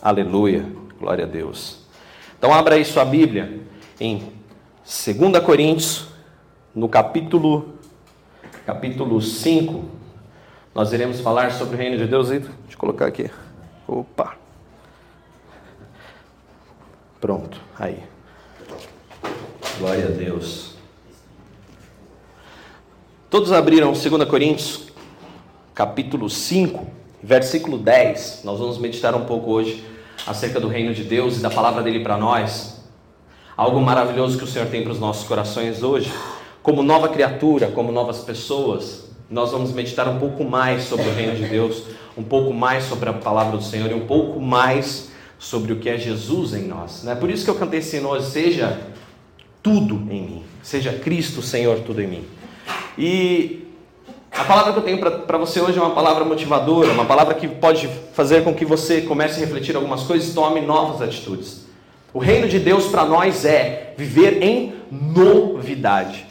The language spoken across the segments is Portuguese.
Aleluia. Glória a Deus. Então abra aí sua Bíblia em 2 Coríntios, no capítulo capítulo 5. Nós iremos falar sobre o reino de Deus. Deixa eu colocar aqui. Opa. Pronto, aí. Glória a Deus. Todos abriram 2 Coríntios, capítulo 5, versículo 10. Nós vamos meditar um pouco hoje acerca do reino de Deus e da palavra dele para nós. Algo maravilhoso que o Senhor tem para os nossos corações hoje. Como nova criatura, como novas pessoas, nós vamos meditar um pouco mais sobre o reino de Deus, um pouco mais sobre a palavra do Senhor e um pouco mais sobre o que é Jesus em nós. Né? Por isso que eu cantei esse hino hoje, seja tudo em mim, seja Cristo, Senhor, tudo em mim. E a palavra que eu tenho para você hoje é uma palavra motivadora, uma palavra que pode fazer com que você comece a refletir algumas coisas e tome novas atitudes. O reino de Deus para nós é viver em novidade.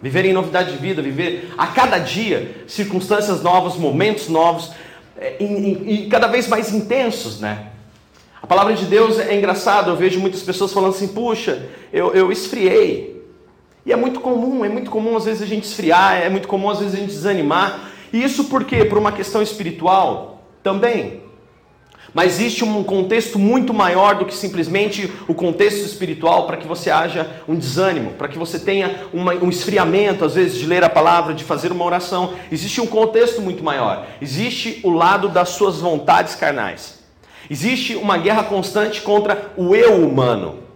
Viver em novidade de vida, viver a cada dia circunstâncias novas, momentos novos é, e, cada vez mais intensos, né? A palavra de Deus é engraçado, eu vejo muitas pessoas falando assim, puxa, eu, eu esfriei. E é muito comum, é muito comum às vezes a gente esfriar, é muito comum às vezes a gente desanimar. E isso por quê? Por uma questão espiritual também. Mas existe um contexto muito maior do que simplesmente o contexto espiritual para que você haja um desânimo, para que você tenha uma, um esfriamento, às vezes, de ler a palavra, de fazer uma oração. Existe um contexto muito maior. Existe o lado das suas vontades carnais. Existe uma guerra constante contra o eu humano.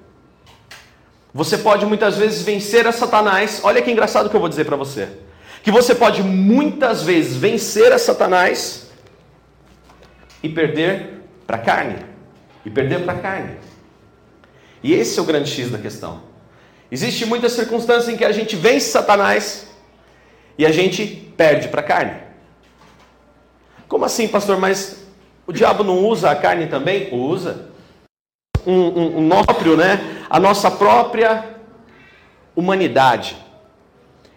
Você pode muitas vezes vencer a Satanás. Olha que engraçado que eu vou dizer para você. Que você pode muitas vezes vencer a Satanás e perder para a carne. E perder para a carne. E esse é o grande X da questão. Existe muitas circunstâncias em que a gente vence Satanás e a gente perde para a carne. Como assim, pastor? Mas o diabo não usa a carne também? Usa. Um, um, um próprio, né? A nossa própria humanidade.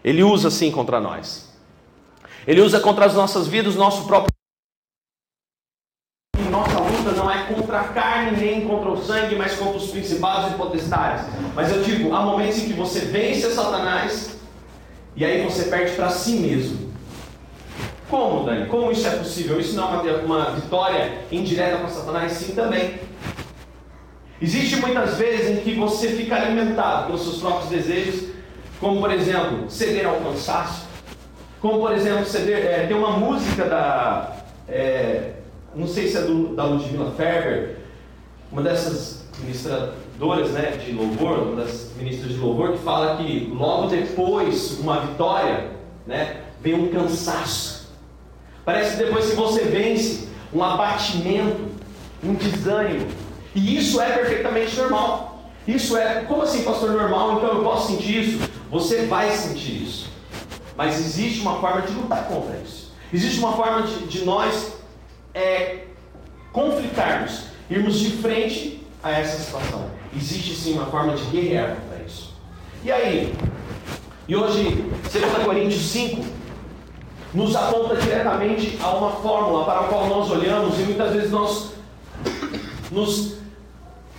Ele usa sim contra nós. Ele usa contra as nossas vidas, nosso próprio. Nossa luta não é contra a carne nem contra o sangue, mas contra os principados e potestades. Mas eu digo, há momentos em que você vence Satanás e aí você perde para si mesmo. Como, Dani? Como isso é possível? Isso não é uma, uma vitória indireta para Satanás? Sim, também. Existe muitas vezes em que você fica alimentado pelos seus próprios desejos, como por exemplo, ceder ao cansaço, como por exemplo, ceder. É, tem uma música da. É, não sei se é do, da Ludmilla Ferber, uma dessas ministradoras né, de louvor, uma das ministras de louvor, que fala que logo depois uma vitória, né, vem um cansaço. Parece que depois que você vence, um abatimento, um desânimo. E isso é perfeitamente normal. Isso é, como assim, pastor, normal? Então eu posso sentir isso? Você vai sentir isso. Mas existe uma forma de lutar contra isso. Existe uma forma de, de nós é, conflitarmos, irmos de frente a essa situação. Existe sim uma forma de guerrear contra isso. E aí? E hoje, 2 Coríntios 5, nos aponta diretamente a uma fórmula para a qual nós olhamos e muitas vezes nós nos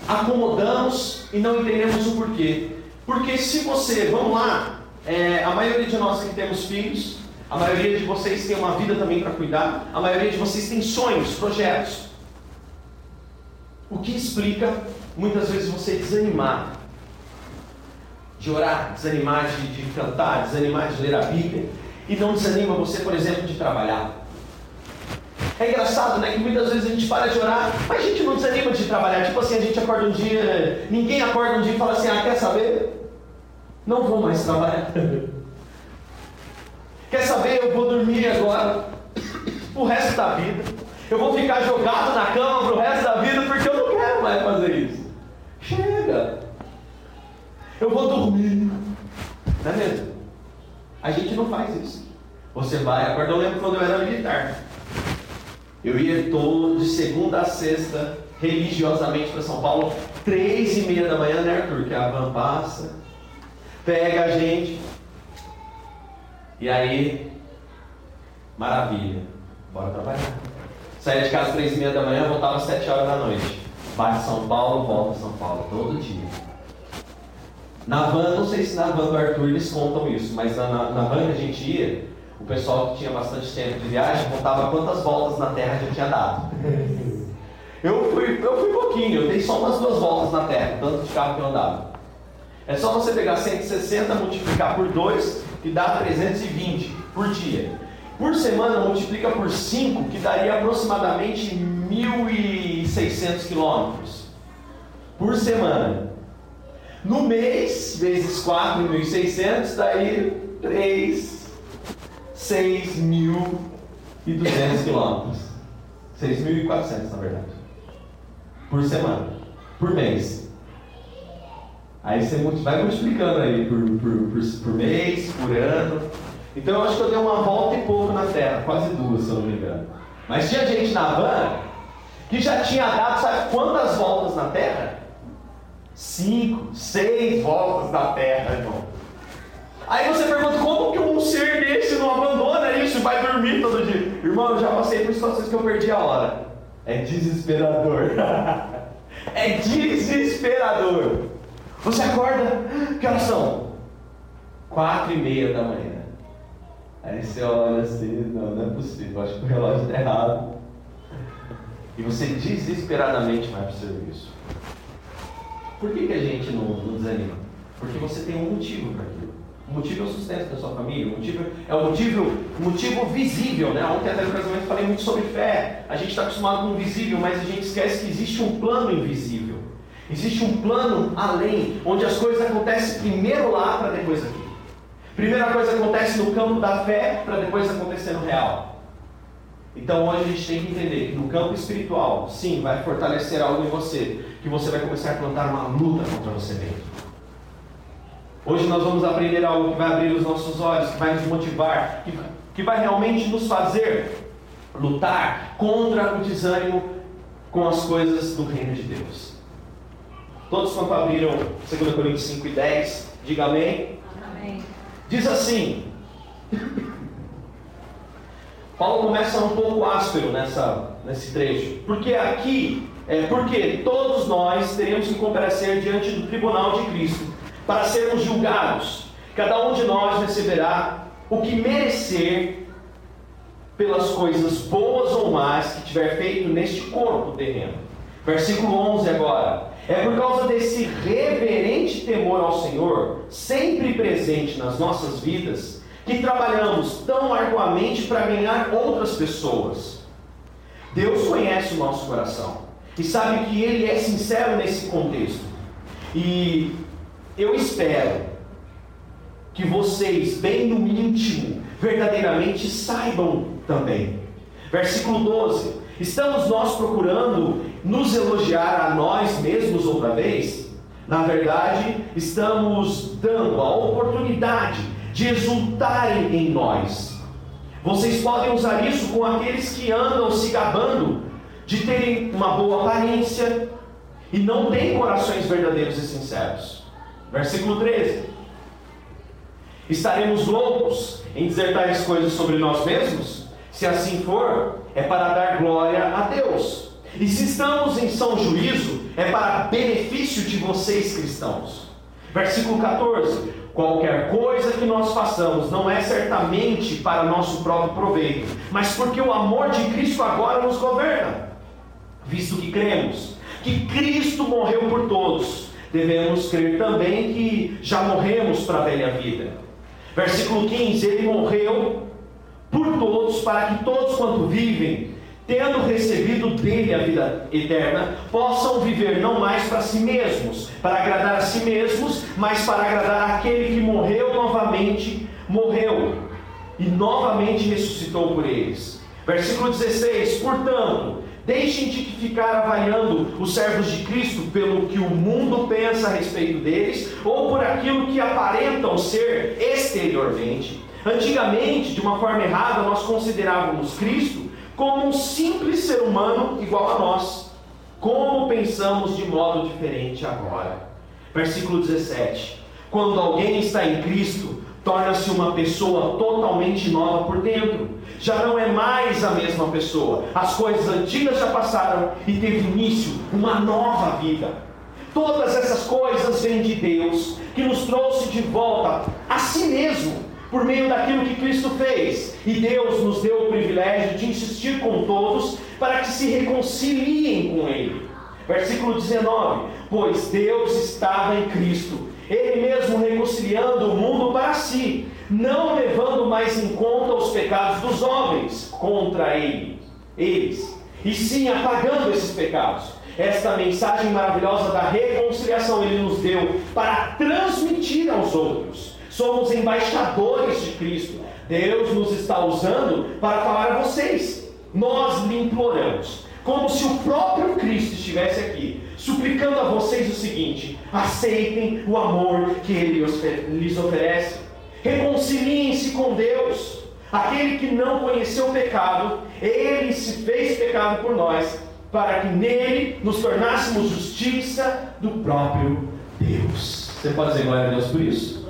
acomodamos e não entendemos o porquê. Porque se você, vamos lá, é, a maioria de nós que temos filhos, a maioria de vocês tem uma vida também para cuidar, a maioria de vocês tem sonhos, projetos. O que explica muitas vezes você desanimar de orar, desanimar de, de cantar, desanimar de ler a Bíblia, e não desanima você, por exemplo, de trabalhar. É engraçado, né? Que muitas vezes a gente para de orar, mas a gente não desanima de trabalhar. Tipo assim, a gente acorda um dia, ninguém acorda um dia e fala assim: ah, quer saber? Não vou mais trabalhar. quer saber? Eu vou dormir agora, o resto da vida. Eu vou ficar jogado na cama pro resto da vida porque eu não quero mais fazer isso. Chega! Eu vou dormir. Não é mesmo? A gente não faz isso. Você vai, agora eu lembro quando eu era militar. Eu ia todo de segunda a sexta, religiosamente para São Paulo, três e meia da manhã, né, Arthur? Que a van passa, pega a gente. E aí, maravilha, bora trabalhar. Saía de casa três e meia da manhã, voltava às sete horas da noite. Vai São Paulo, volta São Paulo, todo dia. Na van, não sei se na van do Arthur eles contam isso, mas na, na, na van que a gente ia, o pessoal que tinha bastante tempo de viagem contava quantas voltas na Terra já tinha dado. Eu fui, eu fui pouquinho, eu dei só umas duas voltas na Terra, tanto de carro que eu andava. É só você pegar 160, multiplicar por 2, que dá 320 por dia. Por semana, multiplica por 5, que daria aproximadamente 1.600 quilômetros. Por semana. No mês, vezes 4.600, daí 3, 6.200 quilômetros. 6.400, na verdade. Por semana. Por mês. Aí você vai multiplicando aí por, por, por, por mês, por ano. Então eu acho que eu dei uma volta e pouco na Terra, quase duas, se eu não me engano. Mas tinha gente na van que já tinha dado, sabe quantas voltas na Terra? Cinco, seis voltas na Terra, irmão. Aí você pergunta, como que um ser desse não abandona isso e vai dormir todo dia? Irmão, eu já passei por situações que eu perdi a hora. É desesperador. é desesperador. Você acorda, que horas são? Quatro e meia da manhã. Aí você olha assim, não, não é possível, acho que o relógio está errado. E você desesperadamente vai para o serviço. Por que, que a gente não, não desanima? Porque você tem um motivo para aquilo. O motivo é o sustento da sua família, o motivo é o motivo, motivo visível, né? Ontem até no casamento falei muito sobre fé. A gente está acostumado com o visível, mas a gente esquece que existe um plano invisível. Existe um plano além, onde as coisas acontecem primeiro lá para depois aqui. Primeira coisa acontece no campo da fé para depois acontecer no real. Então hoje a gente tem que entender que no campo espiritual, sim, vai fortalecer algo em você, que você vai começar a plantar uma luta contra você mesmo. Hoje nós vamos aprender algo que vai abrir os nossos olhos, que vai nos motivar, que, que vai realmente nos fazer lutar contra o desânimo com as coisas do reino de Deus. Todos quanto abriram 2 Coríntios 5 e 10, diga amém. Amém. Diz assim. Paulo começa um pouco áspero nessa, nesse trecho. Porque aqui, é, porque todos nós teremos que comparecer diante do tribunal de Cristo para sermos julgados. Cada um de nós receberá o que merecer pelas coisas boas ou más que tiver feito neste corpo terreno. Versículo 11 agora. É por causa desse reverente temor ao Senhor, sempre presente nas nossas vidas, que trabalhamos tão arduamente para ganhar outras pessoas. Deus conhece o nosso coração e sabe que Ele é sincero nesse contexto. E eu espero que vocês, bem no íntimo, verdadeiramente saibam também. Versículo 12: Estamos nós procurando nos elogiar a nós mesmos outra vez? Na verdade, estamos dando a oportunidade de exultarem em nós. Vocês podem usar isso com aqueles que andam se gabando de terem uma boa aparência e não têm corações verdadeiros e sinceros. Versículo 13. Estaremos loucos em dizer tais coisas sobre nós mesmos? Se assim for, é para dar glória a Deus. E se estamos em são juízo, é para benefício de vocês cristãos. Versículo 14: Qualquer coisa que nós façamos não é certamente para nosso próprio proveito, mas porque o amor de Cristo agora nos governa. Visto que cremos que Cristo morreu por todos, devemos crer também que já morremos para a velha vida. Versículo 15: Ele morreu por todos, para que todos quanto vivem, tendo recebido dele a vida eterna, possam viver não mais para si mesmos, para agradar a si mesmos, mas para agradar aquele que morreu novamente, morreu e novamente ressuscitou por eles. Versículo 16: Portanto, deixem de ficar avaliando os servos de Cristo pelo que o mundo pensa a respeito deles, ou por aquilo que aparentam ser exteriormente Antigamente, de uma forma errada, nós considerávamos Cristo como um simples ser humano igual a nós. Como pensamos de modo diferente agora? Versículo 17: Quando alguém está em Cristo, torna-se uma pessoa totalmente nova por dentro. Já não é mais a mesma pessoa. As coisas antigas já passaram e teve início uma nova vida. Todas essas coisas vêm de Deus, que nos trouxe de volta a si mesmo, por meio daquilo que Cristo fez. E Deus nos deu o privilégio de insistir com todos para que se reconciliem com Ele. Versículo 19: Pois Deus estava em Cristo, Ele mesmo reconciliando o mundo para si, não levando mais em conta os pecados dos homens contra Ele, eles, e sim apagando esses pecados. Esta mensagem maravilhosa da reconciliação Ele nos deu para transmitir aos outros. Somos embaixadores de Cristo. Deus nos está usando para falar a vocês. Nós lhe imploramos como se o próprio Cristo estivesse aqui, suplicando a vocês o seguinte: aceitem o amor que Ele lhes oferece, reconciliem-se com Deus. Aquele que não conheceu o pecado, Ele se fez pecado por nós, para que nele nos tornássemos justiça do próprio Deus. Você pode dizer glória a Deus por isso?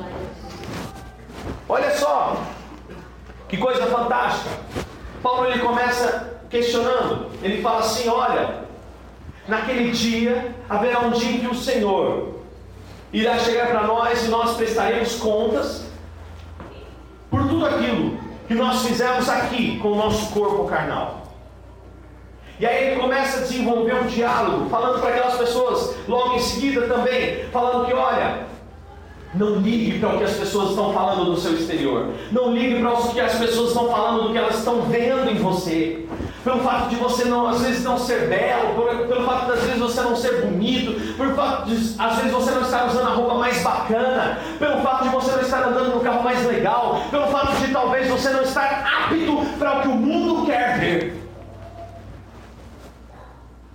Olha só, que coisa fantástica. Paulo ele começa questionando. Ele fala assim: olha, naquele dia haverá um dia em que o Senhor irá chegar para nós e nós prestaremos contas por tudo aquilo que nós fizemos aqui com o nosso corpo carnal. E aí ele começa a desenvolver um diálogo, falando para aquelas pessoas, logo em seguida também, falando que olha, não ligue para o que as pessoas estão falando no seu exterior. Não ligue para o que as pessoas estão falando do que elas estão vendo em você. Pelo fato de você não, às vezes não ser belo, por, pelo fato de às vezes você não ser bonito, pelo fato de às vezes você não estar usando a roupa mais bacana, pelo fato de você não estar andando no carro mais legal, pelo fato de talvez você não estar apto para o que o mundo quer ver.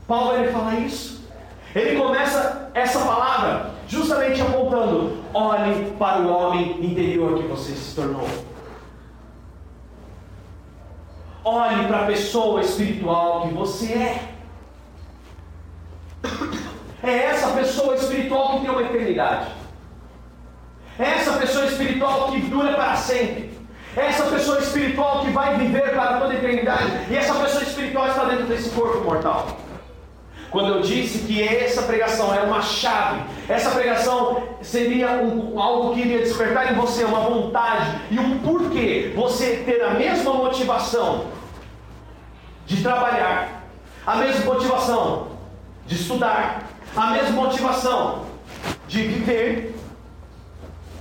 Paulo ele fala isso. Ele começa essa palavra justamente apontando: olhe para o homem interior que você se tornou. Olhe para a pessoa espiritual que você é. É essa pessoa espiritual que tem uma eternidade. É essa pessoa espiritual que dura para sempre. É essa pessoa espiritual que vai viver para toda a eternidade. E essa pessoa espiritual está dentro desse corpo mortal. Quando eu disse que essa pregação é uma chave, essa pregação seria um, algo que iria despertar em você uma vontade e um porquê você ter a mesma motivação de trabalhar, a mesma motivação de estudar, a mesma motivação de viver.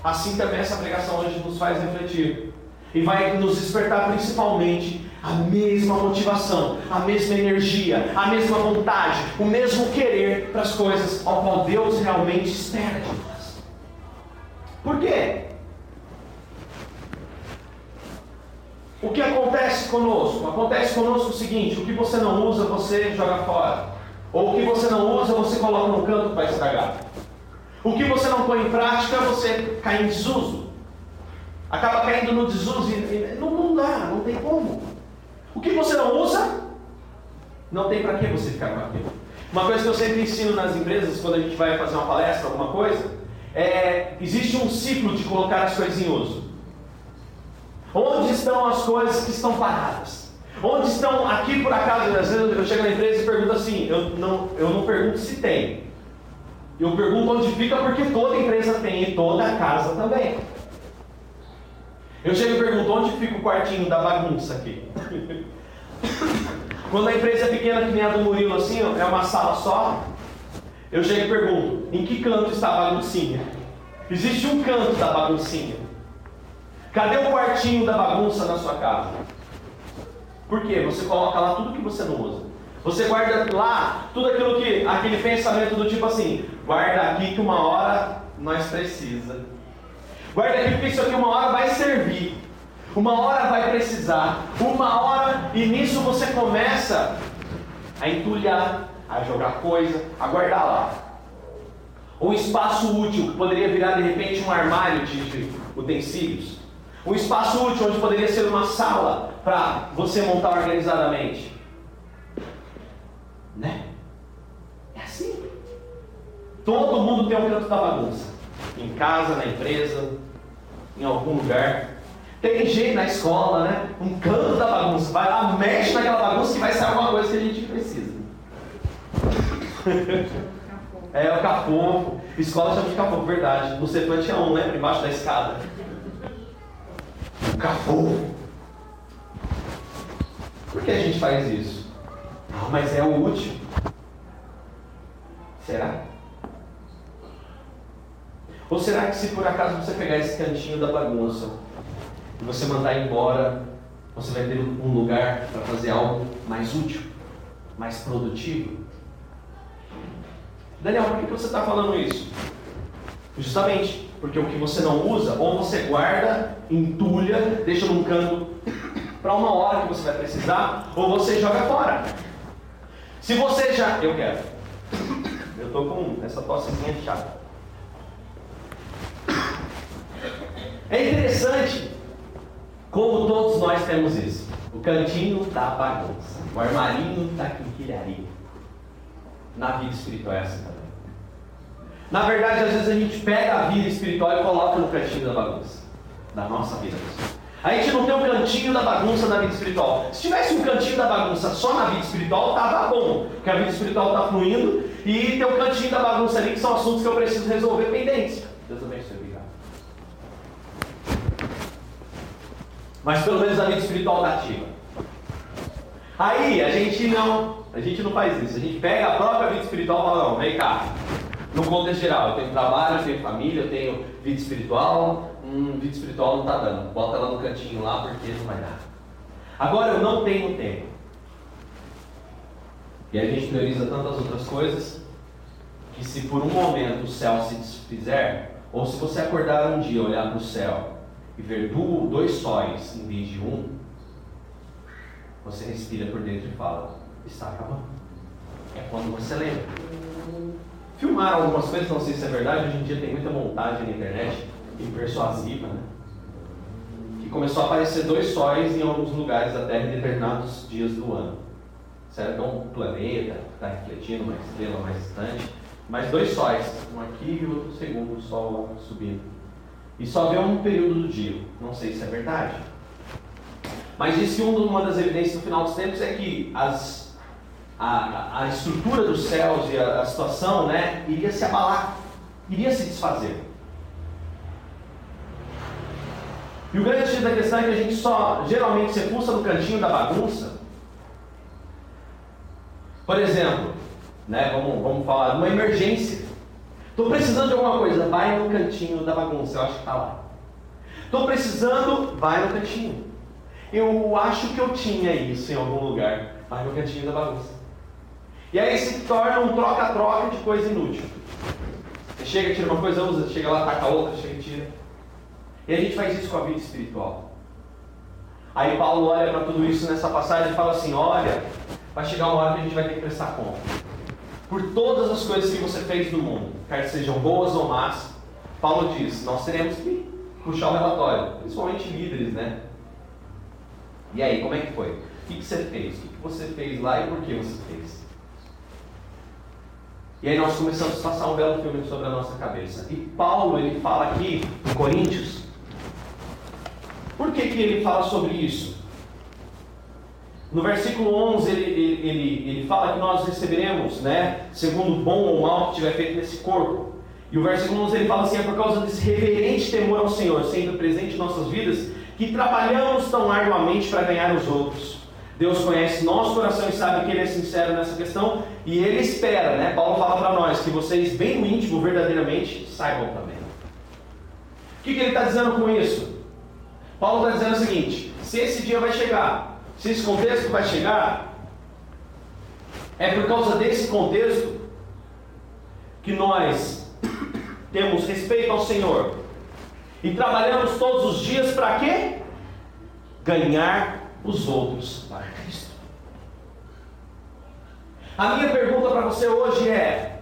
Assim também essa pregação hoje nos faz refletir e vai nos despertar principalmente a mesma motivação, a mesma energia, a mesma vontade, o mesmo querer para as coisas ao qual Deus realmente espera de nós. Por quê? O que acontece conosco? Acontece conosco o seguinte: o que você não usa, você joga fora. Ou o que você não usa, você coloca no canto para estragar. O que você não põe em prática, você cai em desuso. Acaba caindo no desuso e não, não dá, não tem como. O que você não usa, não tem para que você ficar com aquilo. Uma coisa que eu sempre ensino nas empresas, quando a gente vai fazer uma palestra, alguma coisa, é existe um ciclo de colocar as coisas em uso. Onde estão as coisas que estão paradas? Onde estão, aqui por acaso, às vezes eu chego na empresa e pergunto assim, eu não, eu não pergunto se tem. Eu pergunto onde fica porque toda empresa tem e toda casa também. Eu chego e pergunto onde fica o quartinho da bagunça aqui. Quando a empresa é pequena, que nem a do Murilo, assim, é uma sala só, eu chego e pergunto: em que canto está a baguncinha? Existe um canto da baguncinha. Cadê o quartinho da bagunça na sua casa? Por quê? Você coloca lá tudo que você não usa. Você guarda lá tudo aquilo que. aquele pensamento do tipo assim, guarda aqui que uma hora nós precisa. Guarda aqui porque isso aqui uma hora vai servir. Uma hora vai precisar. Uma hora, e nisso você começa a entulhar, a jogar coisa, a guardar lá. Um espaço útil poderia virar de repente um armário de utensílios. Um espaço útil onde poderia ser uma sala para você montar organizadamente. Né? É assim. Todo mundo tem um canto da bagunça em casa, na empresa, em algum lugar. Tem jeito na escola, né? Um canto da bagunça. Vai lá, mexe naquela bagunça que vai sair alguma coisa que a gente precisa. é, o capô. Escola chama de capô, verdade. No Cefã tinha um, lembra? Embaixo da escada. O capô. Por que a gente faz isso? Ah, mas é o útil. Será? Ou será que se por acaso você pegar esse cantinho da bagunça e você mandar embora, você vai ter um lugar para fazer algo mais útil, mais produtivo? Daniel, por que você está falando isso? Justamente porque o que você não usa, ou você guarda, entulha, deixa num canto para uma hora que você vai precisar, ou você joga fora. Se você já. Eu quero. Eu estou com essa tossezinha chata. É interessante como todos nós temos isso. O cantinho da bagunça, o armarinho da quinquilharia. Na vida espiritual é assim também. Na verdade, às vezes a gente pega a vida espiritual e coloca no cantinho da bagunça. Da nossa vida. A gente não tem um cantinho da bagunça na vida espiritual. Se tivesse um cantinho da bagunça só na vida espiritual, tava bom. Porque a vida espiritual está fluindo e tem um cantinho da bagunça ali que são assuntos que eu preciso resolver pendentes. Deus abençoe, obrigado. Mas pelo menos a vida espiritual está ativa. Aí a gente não, a gente não faz isso. A gente pega a própria vida espiritual e fala, não, vem cá. No contexto geral, eu tenho trabalho, eu tenho família, eu tenho vida espiritual, hum, vida espiritual não está dando. Bota ela no cantinho lá porque não vai dar. Agora eu não tenho tempo. E a gente prioriza tantas outras coisas que se por um momento o céu se desfizer, ou se você acordar um dia, olhar para o céu e ver dois sóis em vez de um, você respira por dentro e fala, está acabando. É quando você lembra. Filmaram algumas coisas, não sei se é verdade, hoje em dia tem muita montagem na internet persuasiva, né? que começou a aparecer dois sóis em alguns lugares da Terra em determinados dias do ano. Que é um planeta que está refletindo uma estrela mais distante? Mas dois sóis, um aqui e outro segundo, o Sol subindo. E só vê um período do dia. Não sei se é verdade. Mas diz que uma das evidências no final dos tempos é que as, a, a estrutura dos céus e a, a situação né, iria se abalar, iria se desfazer. E o grande X da questão é que a gente só geralmente se pulsa no cantinho da bagunça. Por exemplo, né, vamos, vamos falar de uma emergência. Estou precisando de alguma coisa, vai no cantinho da bagunça, eu acho que está lá. Estou precisando, vai no cantinho. Eu acho que eu tinha isso em algum lugar, vai no cantinho da bagunça. E aí se torna um troca-troca de coisa inútil. Você chega, tira uma coisa, usa, chega lá, taca outra, chega e tira. E a gente faz isso com a vida espiritual. Aí Paulo olha para tudo isso nessa passagem e fala assim: olha, vai chegar uma hora que a gente vai ter que prestar conta. Por todas as coisas que você fez no mundo, quer sejam boas ou más, Paulo diz: nós teremos que puxar o relatório, principalmente líderes, né? E aí, como é que foi? O que, você fez? O que, você fez lá e por que você fez? E aí nós começamos a passar um belo filme sobre a nossa cabeça. E Paulo, ele fala aqui em Coríntios, por que, que ele fala sobre isso? No versículo 11 ele, ele, ele, ele fala que nós receberemos, né, segundo o bom ou mal que tiver feito nesse corpo. E o versículo 11 ele fala assim: é por causa desse reverente temor ao Senhor, sendo presente em nossas vidas, que trabalhamos tão arduamente para ganhar os outros. Deus conhece nosso coração e sabe que Ele é sincero nessa questão e Ele espera, né? Paulo fala para nós que vocês, bem no íntimo, verdadeiramente, saibam também. O que, que ele está dizendo com isso? Paulo está dizendo o seguinte: se esse dia vai chegar, se esse contexto vai chegar, é por causa desse contexto que nós temos respeito ao Senhor e trabalhamos todos os dias para quê? Ganhar os outros para Cristo. A minha pergunta para você hoje é: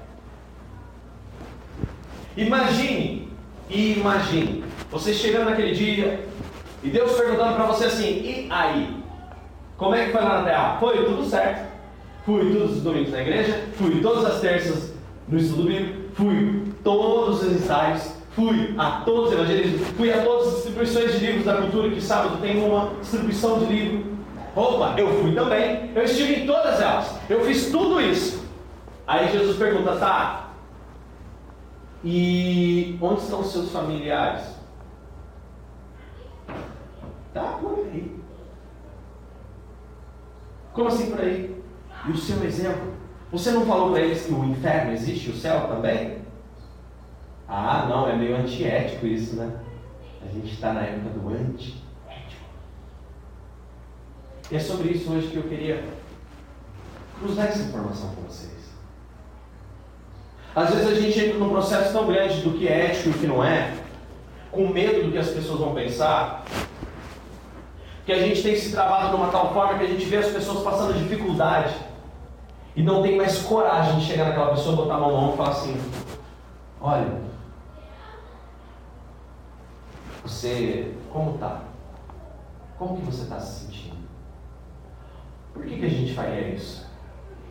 imagine, imagine, você chegando naquele dia, e Deus perguntando para você assim: e aí? Como é que foi lá na terra? Foi tudo certo. Fui todos os domingos na igreja, fui todas as terças no estudo bíblico, fui todos os ensaios, fui a todos os evangelismos, fui a todas as distribuições de livros da cultura, que sábado tem uma distribuição de livro. Opa, eu fui também, eu estive em todas elas, eu fiz tudo isso. Aí Jesus pergunta, tá, e onde estão os seus familiares? Tá por aí. Como assim por aí? E o seu exemplo? Você não falou para eles que o inferno existe o céu também? Ah, não, é meio antiético isso, né? A gente está na época do antiético. E é sobre isso hoje que eu queria cruzar essa informação com vocês. Às vezes a gente entra num processo tão grande do que é ético e o que não é, com medo do que as pessoas vão pensar, que a gente tem se travado de uma tal forma que a gente vê as pessoas passando dificuldade e não tem mais coragem de chegar naquela pessoa, botar a mão e falar assim: Olha, você, como tá? Como que você está se sentindo? Por que, que a gente faria isso?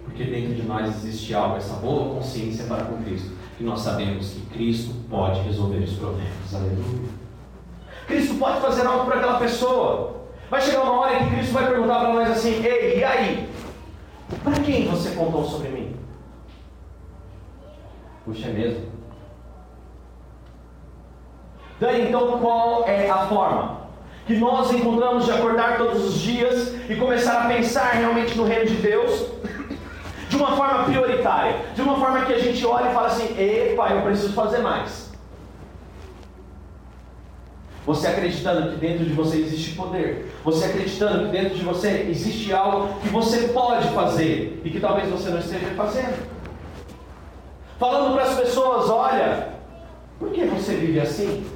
Porque dentro de nós existe algo, essa boa consciência para com Cristo. E nós sabemos que Cristo pode resolver os problemas. Aleluia. Cristo pode fazer algo para aquela pessoa. Vai chegar uma hora em que Cristo vai perguntar para nós assim: Ei, e aí? Para quem você contou sobre mim? Puxa, é mesmo? Dani, então qual é a forma que nós encontramos de acordar todos os dias e começar a pensar realmente no reino de Deus? De uma forma prioritária, de uma forma que a gente olha e fala assim: epa, eu preciso fazer mais. Você acreditando que dentro de você existe poder. Você acreditando que dentro de você existe algo que você pode fazer e que talvez você não esteja fazendo. Falando para as pessoas: olha, por que você vive assim?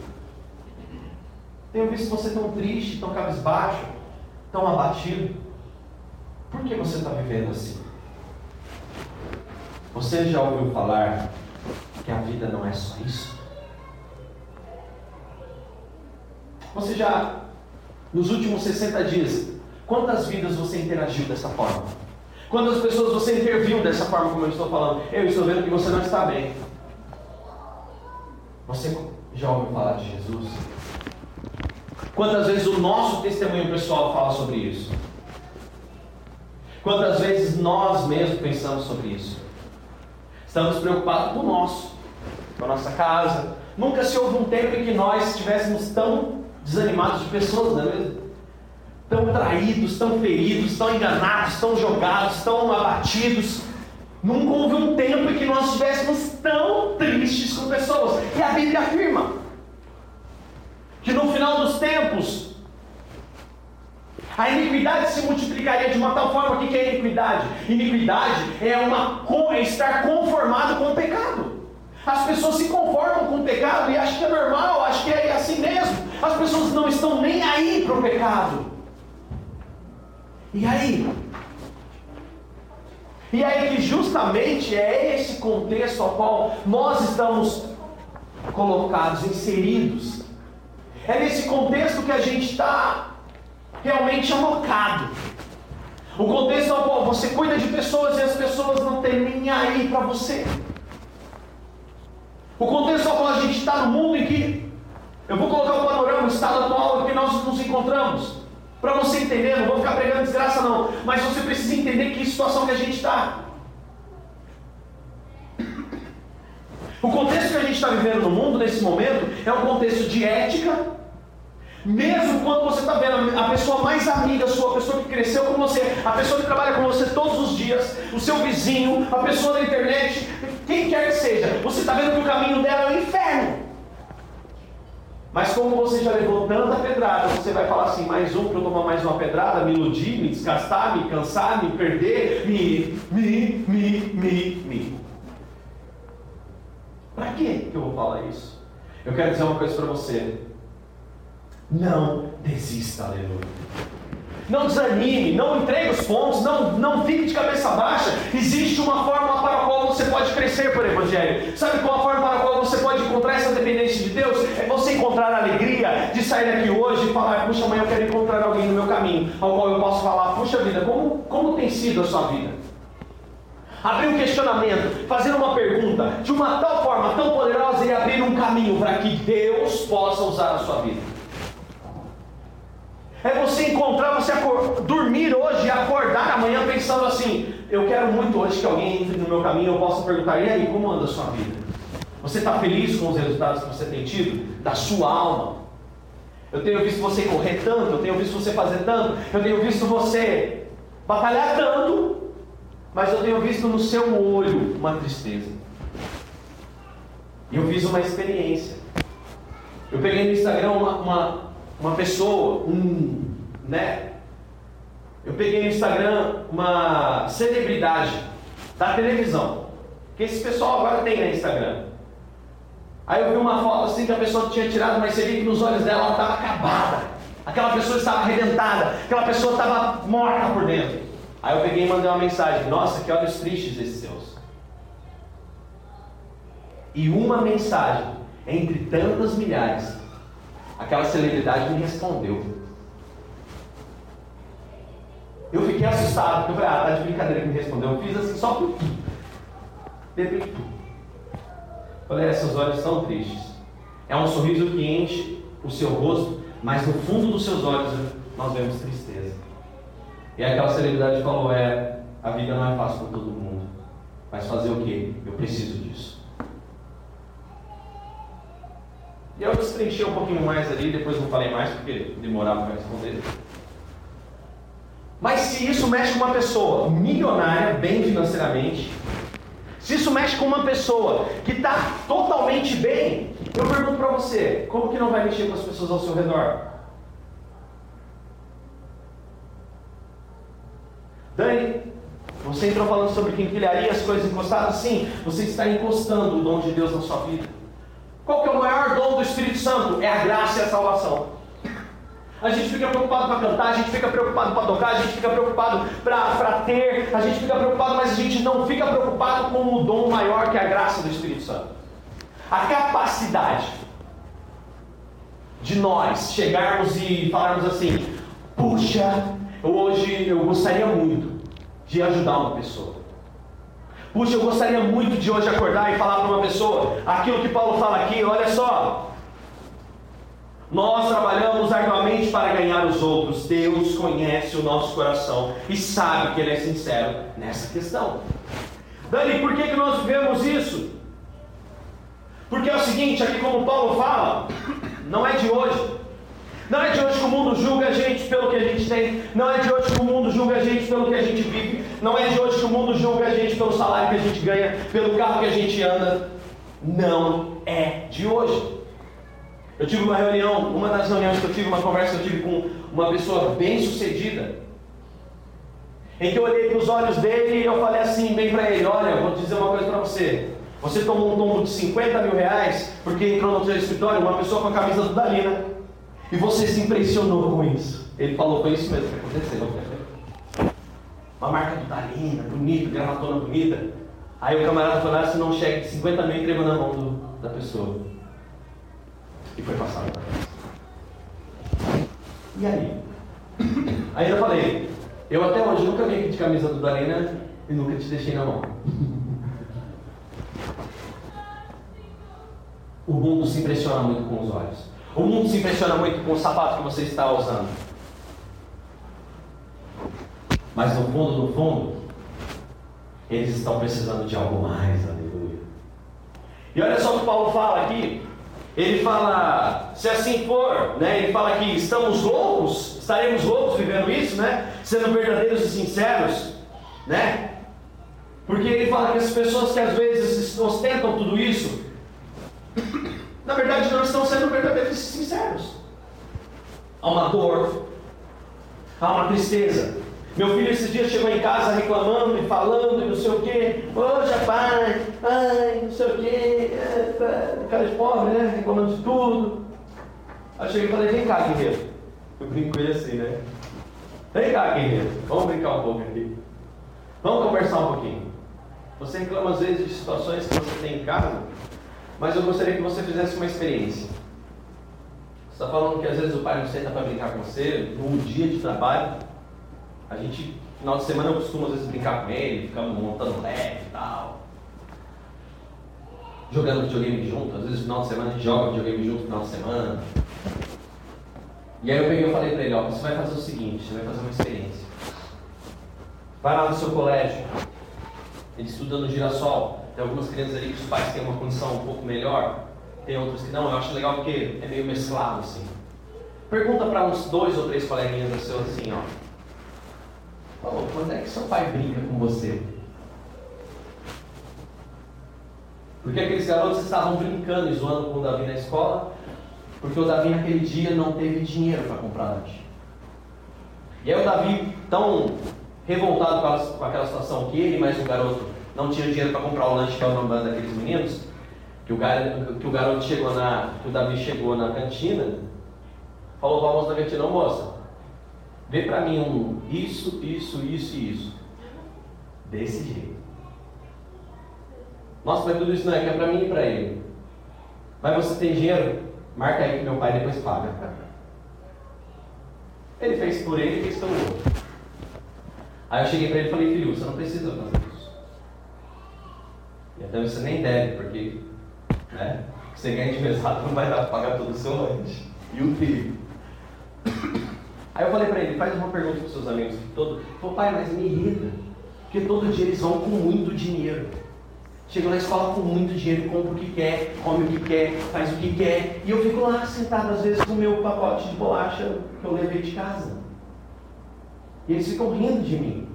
Tenho visto você tão triste, tão cabisbaixo, tão abatido. Por que você está vivendo assim? Você já ouviu falar que a vida não é só isso? Você já, nos últimos 60 dias, quantas vidas você interagiu dessa forma? Quantas pessoas você interviu dessa forma como eu estou falando? Eu estou vendo que você não está bem. Você já ouviu falar de Jesus? Quantas vezes o nosso testemunho pessoal fala sobre isso? Quantas vezes nós mesmos pensamos sobre isso? Estamos preocupados com o nosso, com a nossa casa. Nunca se houve um tempo em que nós estivéssemos tão desanimados de pessoas, não é mesmo? Tão traídos, tão feridos, tão enganados, tão jogados, tão abatidos. Nunca houve um tempo em que nós estivéssemos tão tristes com pessoas. E a Bíblia afirma que no final dos tempos a iniquidade se multiplicaria de uma tal forma. O que é iniquidade? Iniquidade é, uma, é estar conformado com o pecado. As pessoas se conformam com o pecado e acham que é normal, acham que é assim mesmo. As pessoas não estão nem aí para o pecado. E aí? E aí que justamente é esse contexto ao qual nós estamos colocados, inseridos. É nesse contexto que a gente está realmente alocado. O contexto ao qual você cuida de pessoas e as pessoas não têm nem aí para você. O contexto ao qual a gente está no mundo em que eu vou colocar o panorama, o estado atual em que nós nos encontramos. Para você entender, não vou ficar pregando desgraça não, mas você precisa entender que situação que a gente está. O contexto que a gente está vivendo no mundo nesse momento é um contexto de ética, mesmo quando você está vendo a pessoa mais amiga sua, a pessoa que cresceu com você, a pessoa que trabalha com você todos os dias, o seu vizinho, a pessoa da internet, quem quer que seja, você está vendo que o caminho dela é o inferno. Mas como você já levou tanta pedrada, você vai falar assim, mais um para eu tomar mais uma pedrada, me iludir, me desgastar, me cansar, me perder, me, me, me, me, me. Para que eu vou falar isso? Eu quero dizer uma coisa para você. Não desista, aleluia. Não desanime, não entregue os pontos, não, não fique de cabeça baixa. Existe uma forma para a qual você pode crescer por Evangelho. Sabe qual a forma para a qual você pode encontrar essa dependência de Deus? É você encontrar a alegria de sair daqui hoje e falar: Puxa, amanhã eu quero encontrar alguém no meu caminho, ao qual eu posso falar: Puxa vida, como, como tem sido a sua vida? abrir um questionamento, fazer uma pergunta, de uma tal forma tão poderosa e abrir um caminho para que Deus possa usar a sua vida. É você encontrar, você dormir hoje e acordar amanhã pensando assim: eu quero muito hoje que alguém entre no meu caminho, eu possa perguntar, e aí, como anda a sua vida? Você está feliz com os resultados que você tem tido? Da sua alma? Eu tenho visto você correr tanto, eu tenho visto você fazer tanto, eu tenho visto você batalhar tanto, mas eu tenho visto no seu olho uma tristeza. E eu fiz uma experiência. Eu peguei no Instagram uma, uma, uma pessoa, um, né? Eu peguei no Instagram uma celebridade da televisão. Que esse pessoal agora tem no Instagram. Aí eu vi uma foto assim que a pessoa tinha tirado, mas você via que nos olhos dela ela estava acabada. Aquela pessoa estava arrebentada, aquela pessoa estava morta por dentro. Aí eu peguei e mandei uma mensagem: Nossa, que olhos tristes esses seus. E uma mensagem, entre tantas milhares, aquela celebridade me respondeu. Eu fiquei assustado, eu falei: Ah, tá de brincadeira que me respondeu. Eu fiz assim só por. Depois. Falei, é, seus olhos estão tristes. É um sorriso que enche o seu rosto, mas no fundo dos seus olhos nós vemos tristeza. E aquela celebridade falou: é, a vida não é fácil para todo mundo. Mas fazer o quê? Eu preciso disso. E eu destrinchei um pouquinho mais ali, depois não falei mais porque demorava para responder. Mas se isso mexe com uma pessoa milionária, bem financeiramente, se isso mexe com uma pessoa que está totalmente bem, eu pergunto para você: como que não vai mexer com as pessoas ao seu redor? Dani, você entrou falando sobre quinquilharia, as coisas encostadas? Sim, você está encostando o dom de Deus na sua vida. Qual que é o maior dom do Espírito Santo? É a graça e a salvação. A gente fica preocupado para cantar, a gente fica preocupado para tocar, a gente fica preocupado para ter, a gente fica preocupado, mas a gente não fica preocupado com o dom maior que é a graça do Espírito Santo. A capacidade de nós chegarmos e falarmos assim: puxa, hoje eu gostaria muito de ajudar uma pessoa. Puxa, eu gostaria muito de hoje acordar e falar para uma pessoa aquilo que Paulo fala aqui, olha só, nós trabalhamos arduamente para ganhar os outros. Deus conhece o nosso coração e sabe que Ele é sincero nessa questão. Dani, por que, que nós vivemos isso? Porque é o seguinte, aqui como Paulo fala, não é de hoje. Não é de hoje que o mundo julga a gente pelo que a gente tem. Não é de hoje que o mundo julga a gente pelo que a gente vive. Não é de hoje que o mundo julga a gente pelo salário que a gente ganha, pelo carro que a gente anda. Não é de hoje. Eu tive uma reunião, uma das reuniões que eu tive, uma conversa que eu tive com uma pessoa bem sucedida, em que eu olhei para os olhos dele e eu falei assim, bem para ele: Olha, vou dizer uma coisa para você. Você tomou um tombo de 50 mil reais porque entrou no seu escritório uma pessoa com a camisa do Dalina e você se impressionou com isso. Ele falou: Foi isso mesmo que aconteceu. Uma marca do Dalina, bonita, gravatona bonita. Aí o camarada falou: ah, Se não cheque de 50 mil entregou na mão do, da pessoa e foi passado. E aí? Aí eu falei, eu até hoje nunca vim aqui de camisa do Darena e nunca te deixei na mão. O mundo se impressiona muito com os olhos. O mundo se impressiona muito com o sapato que você está usando. Mas no fundo, no fundo, eles estão precisando de algo mais, aleluia. E olha só o que Paulo fala aqui, ele fala, se assim for, né, ele fala que estamos loucos, estaremos loucos vivendo isso, né? Sendo verdadeiros e sinceros, né? Porque ele fala que as pessoas que às vezes ostentam tudo isso, na verdade não estão sendo verdadeiros e sinceros. Há uma dor, há uma tristeza, meu filho esses dias chegou em casa reclamando e falando e não sei o quê. Poxa, pai, ai, não sei o quê. É, cara de pobre, né? Reclamando de tudo. Aí cheguei e falei, vem cá, guerreiro. Eu brinco ele assim, né? Vem cá, guerreiro. Vamos brincar um pouco aqui. Vamos conversar um pouquinho. Você reclama às vezes de situações que você tem em casa, mas eu gostaria que você fizesse uma experiência. Você está falando que às vezes o pai não senta para brincar com você no dia de trabalho. A gente Final de semana eu costumo às vezes brincar com ele, ficamos montando leve e tal. Jogando videogame junto, às vezes no final de semana a gente joga videogame junto no final de semana. E aí eu peguei e falei para ele, ó, você vai fazer o seguinte, você vai fazer uma experiência. Vai lá no seu colégio, ele estuda no girassol, tem algumas crianças ali que os pais têm uma condição um pouco melhor, tem outras que não, eu acho legal porque é meio mesclado assim. Pergunta para uns dois ou três coleguinhas seu assim, ó. Oh, quando é que seu pai brinca com você? Porque aqueles garotos estavam brincando e zoando com o Davi na escola, porque o Davi naquele dia não teve dinheiro para comprar lanche. E aí o Davi, tão revoltado com aquela situação que ele mais o garoto não tinha dinheiro para comprar o lanche estava banda daqueles meninos, que o, garoto, que o garoto chegou na. que o Davi chegou na cantina, falou para a moça da cantina, moça, vê para mim um isso, isso, isso e isso. Desse jeito. Nossa, mas tudo isso não é que é para mim e para ele. Mas você tem dinheiro? Marca aí que meu pai depois paga. Ele fez por ele e fez pelo outro. Aí eu cheguei para ele e falei, filho, você não precisa fazer isso. E até você nem deve, porque né, você ganha de mesado não vai dar para pagar todo o seu lanche. E o filho. Aí eu falei para ele, faz uma pergunta para os seus amigos. Todo, falou, pai, mas me irrita. Porque todo dia eles vão com muito dinheiro. Chegam na escola com muito dinheiro, compra o que quer, come o que quer, faz o que quer. E eu fico lá sentado, às vezes, com o meu pacote de bolacha que eu levei de casa. E eles ficam rindo de mim.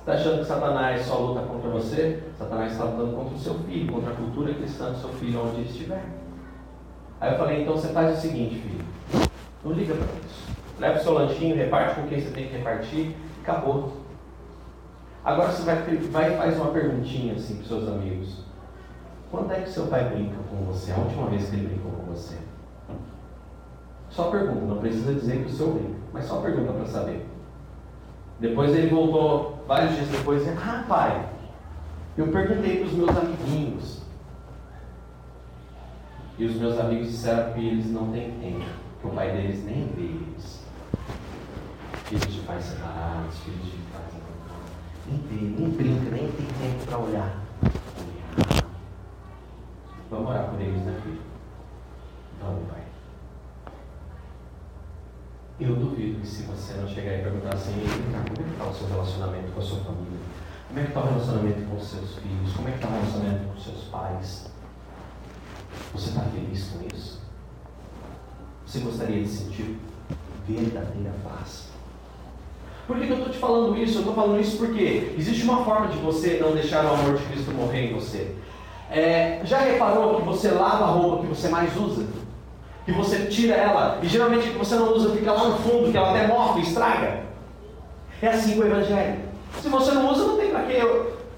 Você está achando que Satanás só luta contra você? Satanás está lutando contra o seu filho, contra a cultura cristã do seu filho, onde ele estiver. Aí eu falei, então você faz o seguinte, filho. Não liga para isso. Leva o seu lanchinho, reparte com quem você tem que repartir, acabou. Agora você vai, vai e faz uma perguntinha assim para seus amigos. Quando é que seu pai brinca com você? A última vez que ele brincou com você? Só pergunta, não precisa dizer que o seu brinca, mas só pergunta para saber. Depois ele voltou, vários dias depois, e ah pai, eu perguntei para os meus amiguinhos. E os meus amigos disseram que eles não têm tempo, que o pai deles nem vê eles. Filhos de pais separados, filhos de pais nem vê, nem brinca, nem tem tempo para olhar. Vamos orar por eles, né, filho? Vamos, pai. Eu duvido que se você não chegar e perguntar assim, como é que está o seu relacionamento com a sua família? Como é que está o relacionamento com os seus filhos? Como é que está o relacionamento com os seus pais? Você está feliz com isso? Você gostaria de sentir verdadeira paz? Por que, que eu estou te falando isso? Eu estou falando isso porque existe uma forma de você não deixar o amor de Cristo morrer em você. É, já reparou que você lava a roupa que você mais usa? Que você tira ela, e geralmente que você não usa fica lá no fundo, que ela até morre, estraga. É assim com o Evangelho. Se você não usa, não tem para que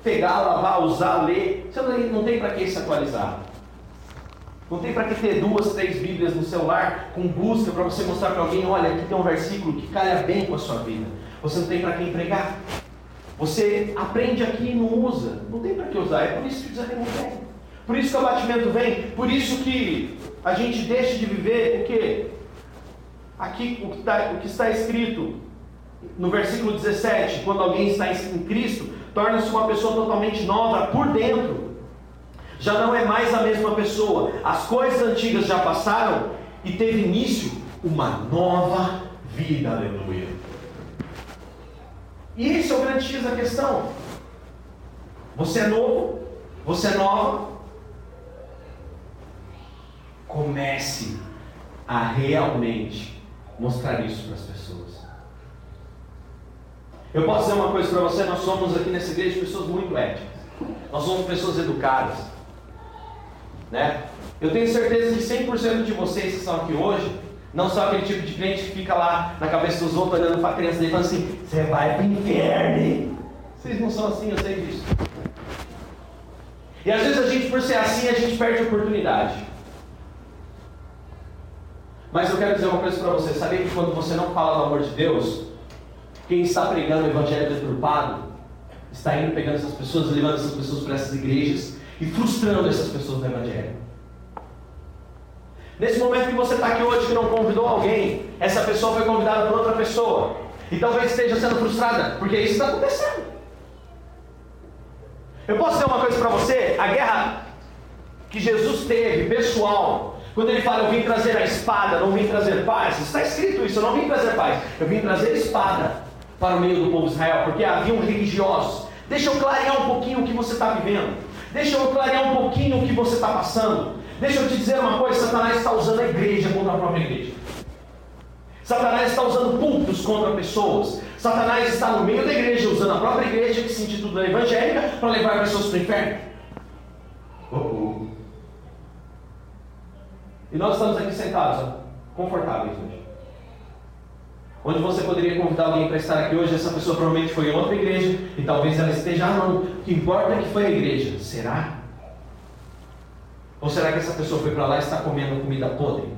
pegar, lavar, usar, ler. Você não tem para que se atualizar. Não tem para que ter duas, três Bíblias no celular com busca para você mostrar para alguém: olha, aqui tem um versículo que calha bem com a sua vida. Você não tem para quem pregar. Você aprende aqui e não usa. Não tem para que usar. É por isso que o desânimo vem. Por isso que o abatimento vem. Por isso que a gente deixa de viver o que? Aqui o que, está, o que está escrito no versículo 17, quando alguém está em Cristo, torna-se uma pessoa totalmente nova por dentro. Já não é mais a mesma pessoa. As coisas antigas já passaram e teve início uma nova vida. Aleluia. E esse é o grande X da questão. Você é novo, você é nova, comece a realmente mostrar isso para as pessoas. Eu posso dizer uma coisa para você: nós somos aqui nessa igreja pessoas muito éticas, nós somos pessoas educadas, né? Eu tenho certeza que 100% de vocês que estão aqui hoje não são aquele tipo de crente que fica lá na cabeça dos outros olhando para a criança e falando assim: você vai para o inferno. Vocês não são assim, eu sei disso. E às vezes a gente, por ser assim, a gente perde a oportunidade. Mas eu quero dizer uma coisa para você: sabia que quando você não fala do amor de Deus, quem está pregando o evangelho deturpado está indo pegando essas pessoas, levando essas pessoas para essas igrejas e frustrando essas pessoas no evangelho. Nesse momento que você está aqui hoje que não convidou alguém, essa pessoa foi convidada por outra pessoa. E talvez esteja sendo frustrada, porque isso está acontecendo. Eu posso dizer uma coisa para você: a guerra que Jesus teve, pessoal, quando ele fala, eu vim trazer a espada, não vim trazer paz, está escrito isso, eu não vim trazer paz, eu vim trazer espada para o meio do povo de Israel, porque haviam religiosos. Deixa eu clarear um pouquinho o que você está vivendo, deixa eu clarear um pouquinho o que você está passando. Deixa eu te dizer uma coisa: Satanás está usando a igreja contra a própria igreja. Satanás está usando púlpitos contra pessoas. Satanás está no meio da igreja, usando a própria igreja que se intitula evangélica para levar pessoas para o inferno. Uh -uh. E nós estamos aqui sentados, confortáveis hoje. Onde você poderia convidar alguém para estar aqui hoje, essa pessoa provavelmente foi em outra igreja, e talvez ela esteja, ah não, o que importa é que foi a igreja. Será? Ou será que essa pessoa foi para lá e está comendo comida podre?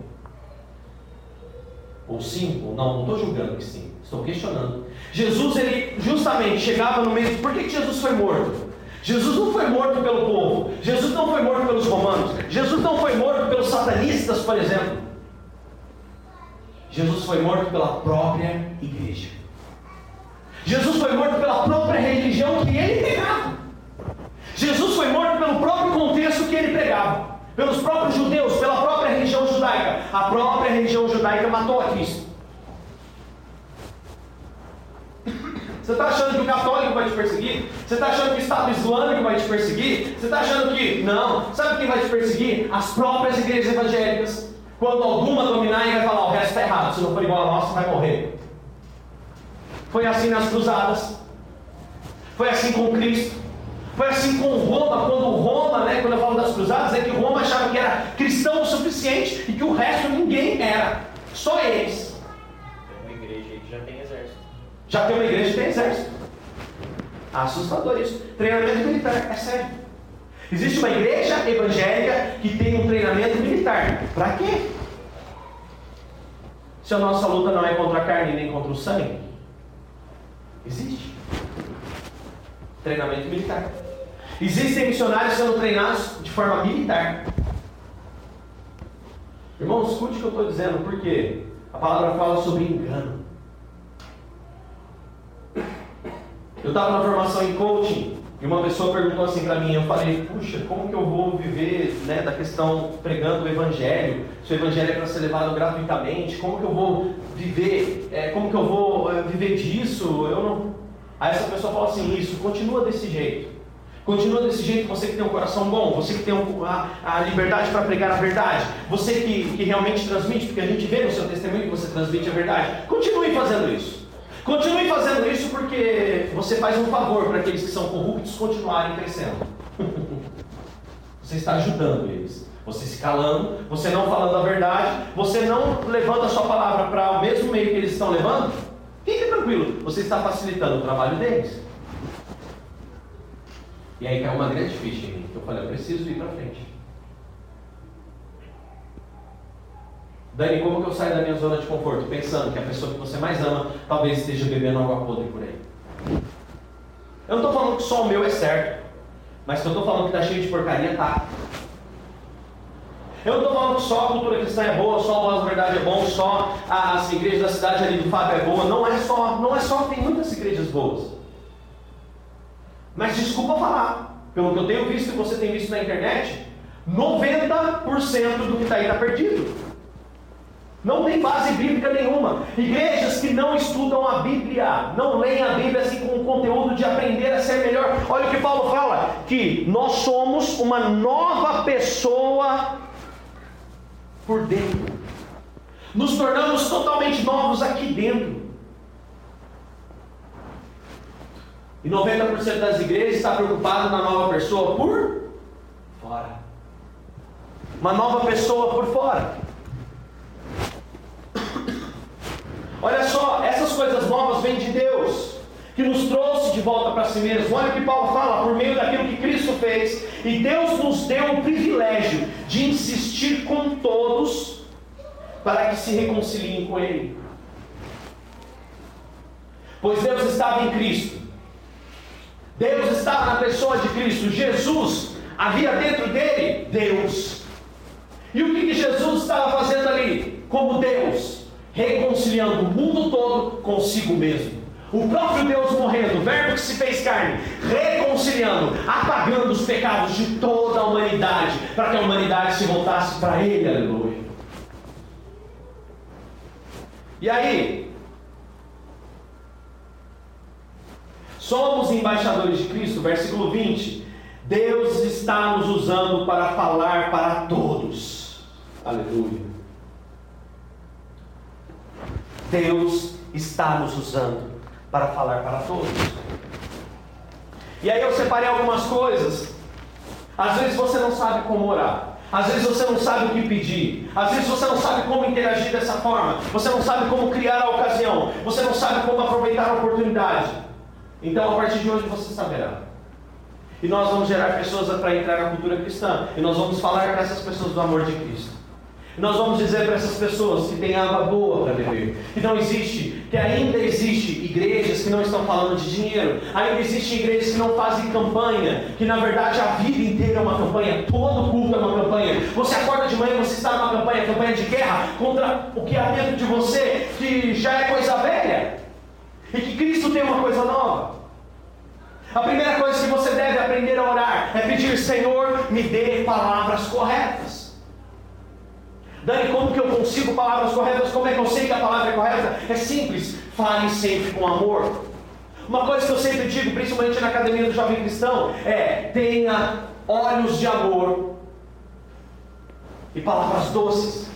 Ou sim, ou não, não estou julgando que sim, estou questionando. Jesus, ele justamente chegava no meio. Por que Jesus foi morto? Jesus não foi morto pelo povo, Jesus não foi morto pelos romanos, Jesus não foi morto pelos satanistas, por exemplo. Jesus foi morto pela própria igreja. Jesus foi morto pela própria religião que ele pregava. Jesus foi morto pelo próprio contexto que ele pregava. Pelos próprios judeus, pela própria religião judaica. A própria religião judaica matou a Cristo. Você está achando que o católico vai te perseguir? Você está achando que o Estado Islâmico vai te perseguir? Você está achando que. Não. Sabe quem vai te perseguir? As próprias igrejas evangélicas. Quando alguma dominar e vai falar, o resto está errado. Se não for igual a nossa, vai morrer. Foi assim nas cruzadas. Foi assim com Cristo. Foi assim com Roma, quando Roma, né, quando eu falo das cruzadas, é que Roma achava que era cristão o suficiente e que o resto ninguém era. Só eles. Tem uma igreja aí que já tem. Já tem uma igreja que tem exército. Assustador isso. Treinamento militar, é sério. Existe uma igreja evangélica que tem um treinamento militar. Para quê? Se a nossa luta não é contra a carne nem contra o sangue, existe treinamento militar. Existem missionários sendo treinados de forma militar. Irmãos, escute o que eu estou dizendo, porque a palavra fala sobre engano. Eu estava na formação em coaching e uma pessoa perguntou assim para mim, eu falei, puxa, como que eu vou viver né, da questão pregando o evangelho? Se o evangelho é para ser levado gratuitamente, como que eu vou viver? É, como que eu vou é, viver disso? Eu não. Aí essa pessoa fala assim, isso, continua desse jeito. Continua desse jeito, você que tem um coração bom, você que tem um, a, a, liberdade para pregar a verdade, você que, que realmente transmite, porque a gente vê no seu testemunho que você transmite a verdade. Continue fazendo isso. Continue fazendo isso porque você faz um favor para aqueles que são corruptos continuarem crescendo. você está ajudando eles. Você se calando, você não falando a verdade, você não levando a sua palavra para o mesmo meio que eles estão levando. Fique tranquilo, você está facilitando o trabalho deles. E aí caiu uma grande ficha em mim. Eu falei, eu preciso ir para frente. Dani, como que eu saio da minha zona de conforto? Pensando que a pessoa que você mais ama talvez esteja bebendo água podre por aí. Eu não estou falando que só o meu é certo, mas que eu estou falando que está cheio de porcaria, tá. Eu não estou falando que só a cultura cristã é boa, só a voz da verdade é bom, só as igrejas da cidade ali do Fábio é boa. Não é só, não é só, tem muitas igrejas boas. Mas desculpa falar, pelo que eu tenho visto e você tem visto na internet, 90% do que está aí está perdido. Não tem base bíblica nenhuma. Igrejas que não estudam a Bíblia, não leem a Bíblia assim com o conteúdo de aprender a ser melhor. Olha o que Paulo fala: que nós somos uma nova pessoa por dentro. Nos tornamos totalmente novos aqui dentro. E 90% das igrejas está preocupado na nova pessoa por fora. Uma nova pessoa por fora. Olha só, essas coisas novas vêm de Deus, que nos trouxe de volta para si mesmo. Olha o que Paulo fala, por meio daquilo que Cristo fez. E Deus nos deu o privilégio de insistir com todos para que se reconciliem com Ele. Pois Deus estava em Cristo. Deus estava na pessoa de Cristo. Jesus havia dentro dele Deus. E o que Jesus estava fazendo ali? Como Deus, reconciliando o mundo todo consigo mesmo. O próprio Deus morrendo, o Verbo que se fez carne, reconciliando, apagando os pecados de toda a humanidade, para que a humanidade se voltasse para Ele, aleluia. E aí, somos embaixadores de Cristo, versículo 20. Deus está nos usando para falar para todos. Aleluia. Deus está nos usando para falar para todos. E aí eu separei algumas coisas. Às vezes você não sabe como orar. Às vezes você não sabe o que pedir. Às vezes você não sabe como interagir dessa forma. Você não sabe como criar a ocasião. Você não sabe como aproveitar a oportunidade. Então, a partir de hoje, você saberá. E nós vamos gerar pessoas para entrar na cultura cristã. E nós vamos falar para essas pessoas do amor de Cristo. Nós vamos dizer para essas pessoas que tem água boa para beber. Que não existe, que ainda existe igrejas que não estão falando de dinheiro. Ainda existem igrejas que não fazem campanha. Que na verdade a vida inteira é uma campanha. Todo culto é uma campanha. Você acorda de manhã, você está numa campanha, campanha de guerra contra o que há dentro de você, que já é coisa velha. E que Cristo tem uma coisa nova. A primeira coisa que você deve aprender a orar é pedir, Senhor, me dê palavras corretas. Dani, como que eu consigo palavras corretas? Como é que eu sei que a palavra é correta? É simples, fale sempre com amor. Uma coisa que eu sempre digo, principalmente na academia do jovem cristão, é tenha olhos de amor e palavras doces.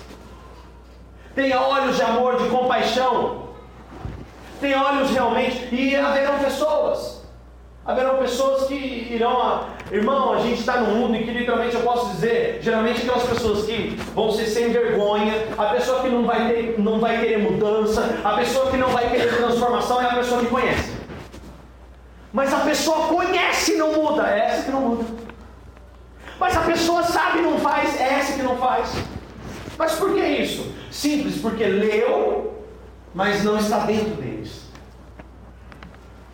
Tenha olhos de amor, de compaixão. Tenha olhos realmente, e haverão pessoas. Haverão pessoas que irão a, Irmão, a gente está num mundo em que literalmente eu posso dizer, geralmente aquelas pessoas que vão ser sem vergonha, a pessoa que não vai, ter, não vai querer mudança, a pessoa que não vai querer transformação é a pessoa que conhece. Mas a pessoa conhece e não muda, é essa que não muda. Mas a pessoa sabe e não faz, é essa que não faz. Mas por que isso? Simples, porque leu, mas não está dentro deles.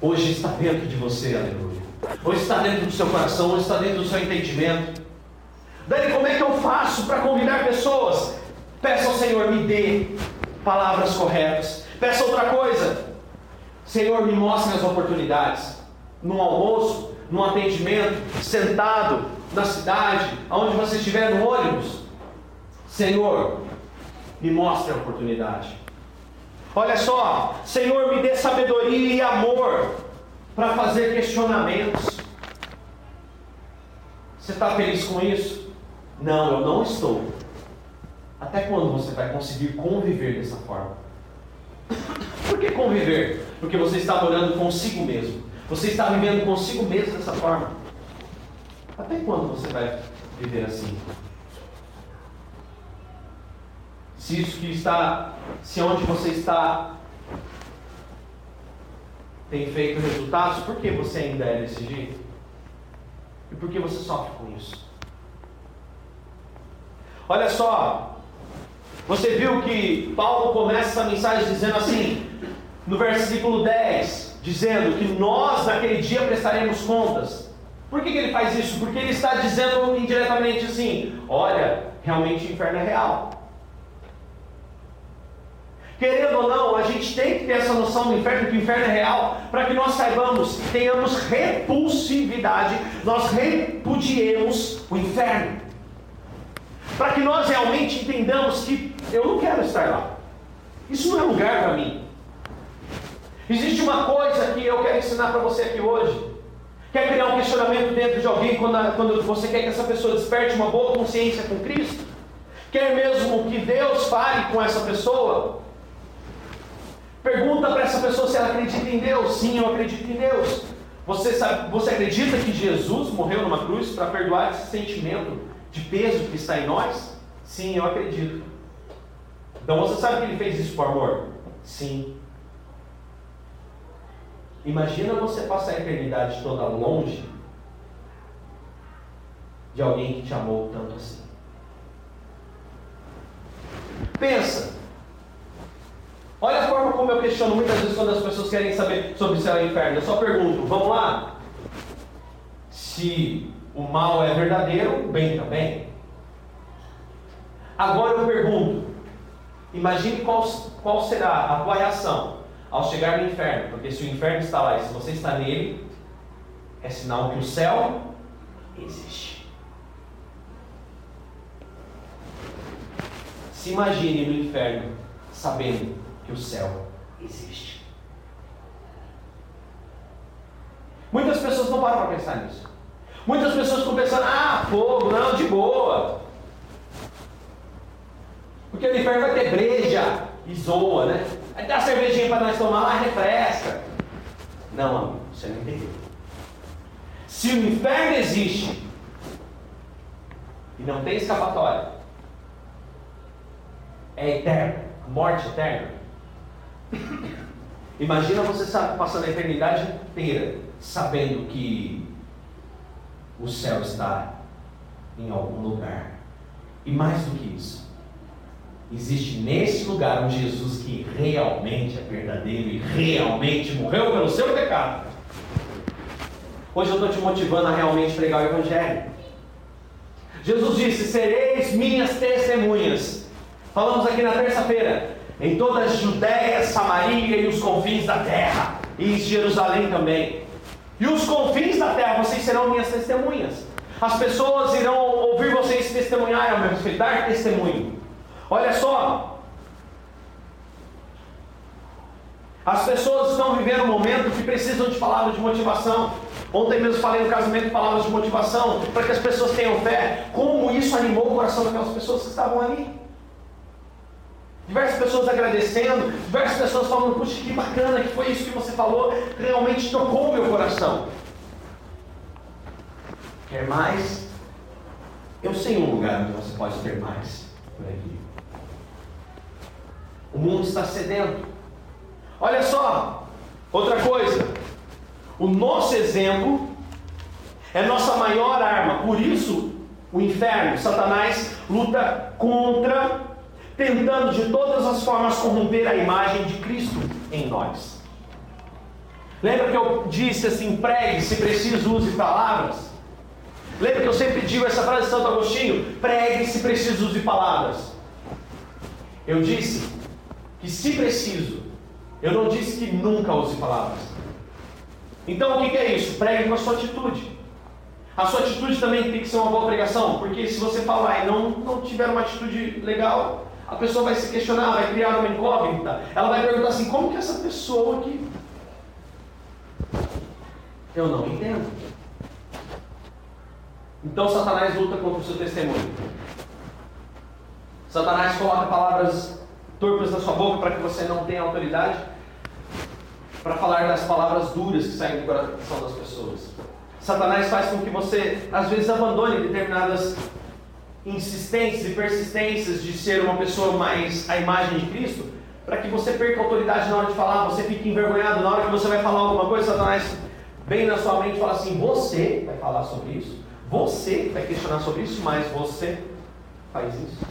Hoje está dentro de você, aleluia. Hoje está dentro do seu coração, hoje está dentro do seu entendimento. Dani, como é que eu faço para convidar pessoas? Peça ao Senhor, me dê palavras corretas. Peça outra coisa. Senhor, me mostre as oportunidades. No almoço, no atendimento, sentado na cidade, aonde você estiver no ônibus. Senhor, me mostre a oportunidade. Olha só, Senhor, me dê sabedoria e amor para fazer questionamentos. Você está feliz com isso? Não, eu não estou. Até quando você vai conseguir conviver dessa forma? Por que conviver? Porque você está morando consigo mesmo. Você está vivendo consigo mesmo dessa forma. Até quando você vai viver assim? Se isso que está, se onde você está tem feito resultados, por que você ainda é desse jeito? E por que você sofre com isso? Olha só, você viu que Paulo começa essa mensagem dizendo assim, no versículo 10, dizendo que nós naquele dia prestaremos contas. Por que, que ele faz isso? Porque ele está dizendo indiretamente assim: olha, realmente o inferno é real. Querendo ou não, a gente tem que ter essa noção do inferno, que o inferno é real, para que nós saibamos, tenhamos repulsividade, nós repudiemos o inferno. Para que nós realmente entendamos que eu não quero estar lá. Isso não é lugar para mim. Existe uma coisa que eu quero ensinar para você aqui hoje. Quer criar um questionamento dentro de alguém quando, quando você quer que essa pessoa desperte uma boa consciência com Cristo? Quer mesmo que Deus fale com essa pessoa? Pergunta para essa pessoa se ela acredita em Deus. Sim, eu acredito em Deus. Você, sabe, você acredita que Jesus morreu numa cruz para perdoar esse sentimento de peso que está em nós? Sim, eu acredito. Então você sabe que ele fez isso por amor? Sim. Imagina você passar a eternidade toda longe de alguém que te amou tanto assim. Pensa, Olha a forma como eu questiono muitas vezes quando as pessoas querem saber sobre céu e inferno. Eu só pergunto, vamos lá? Se o mal é verdadeiro, o bem também. Agora eu pergunto, Imagine qual, qual será a tua reação ao chegar no inferno, porque se o inferno está lá e se você está nele, é sinal que o céu existe. Se imagine no inferno sabendo que o céu existe. Muitas pessoas não param para pensar nisso. Muitas pessoas ficam pensando, ah, fogo, não, de boa. Porque no inferno vai ter breja e zoa, né? Aí dá cervejinha para nós tomar, lá refresca. Não, amigo, você não entendeu. Se o inferno existe e não tem escapatória, é eterno, morte eterna. Imagina você passando a eternidade inteira sabendo que o céu está em algum lugar. E mais do que isso, existe nesse lugar um Jesus que realmente é verdadeiro e realmente morreu pelo seu pecado. Hoje eu estou te motivando a realmente pregar o Evangelho. Jesus disse: Sereis minhas testemunhas. Falamos aqui na terça-feira, em toda a Judéia, Samaria e os confins da terra, e em Jerusalém também. E os confins da terra, vocês serão minhas testemunhas. As pessoas irão ouvir vocês testemunhar ao meu respeito, dar testemunho. Olha só. As pessoas estão vivendo um momento que precisam de palavras de motivação. Ontem mesmo falei no casamento palavras de motivação para que as pessoas tenham fé. Como isso animou o coração daquelas pessoas que estavam ali. Diversas pessoas agradecendo, diversas pessoas falando, puxa, que bacana, que foi isso que você falou, realmente tocou o meu coração. Quer mais? Eu sei um lugar onde você pode ter mais por aqui. O mundo está sedento. Olha só, outra coisa. O nosso exemplo é nossa maior arma. Por isso, o inferno, Satanás, luta contra tentando de todas as formas corromper a imagem de Cristo em nós. Lembra que eu disse assim: pregue, se preciso, use palavras? Lembra que eu sempre digo essa frase de Santo Agostinho: pregue, se preciso, use palavras. Eu disse que se preciso, eu não disse que nunca use palavras. Então o que é isso? Pregue com a sua atitude. A sua atitude também tem que ser uma boa pregação, porque se você falar e não, não tiver uma atitude legal, a pessoa vai se questionar, vai criar uma incógnita. Ela vai perguntar assim: como que essa pessoa que. Eu não entendo. Então Satanás luta contra o seu testemunho. Satanás coloca palavras torpes na sua boca para que você não tenha autoridade para falar das palavras duras que saem do coração das pessoas. Satanás faz com que você, às vezes, abandone determinadas insistências e persistências de ser uma pessoa mais à imagem de Cristo, para que você perca autoridade na hora de falar, você fique envergonhado na hora que você vai falar alguma coisa, Satanás vem na sua mente e fala assim: você vai falar sobre isso, você vai questionar sobre isso, mas você faz isso.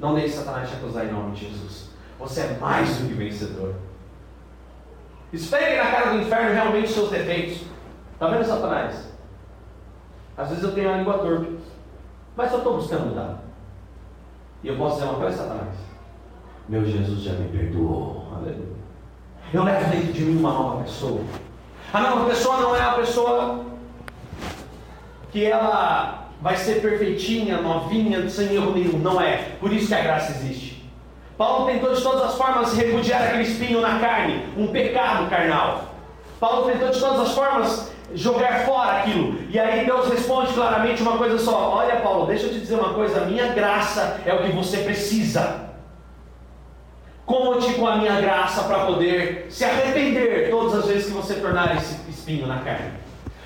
Não deixe Satanás te acusar em nome de Jesus. Você é mais do que vencedor. Esfregue na cara do inferno realmente os seus defeitos. Está vendo, Satanás? Às vezes eu tenho a língua torta. Mas eu estou buscando mudar. E eu posso dizer uma coisa, Satanás? Meu Jesus já me perdoou. Aleluia. Eu levo dentro de mim uma nova pessoa. A nova pessoa não é a pessoa que ela vai ser perfeitinha, novinha, sem erro nenhum. Não é. Por isso que a graça existe. Paulo tentou de todas as formas repudiar aquele espinho na carne, um pecado carnal. Paulo tentou de todas as formas jogar fora aquilo. E aí Deus responde claramente uma coisa só: Olha, Paulo, deixa eu te dizer uma coisa, a minha graça é o que você precisa. Conte com a minha graça para poder se arrepender todas as vezes que você tornar esse espinho na carne.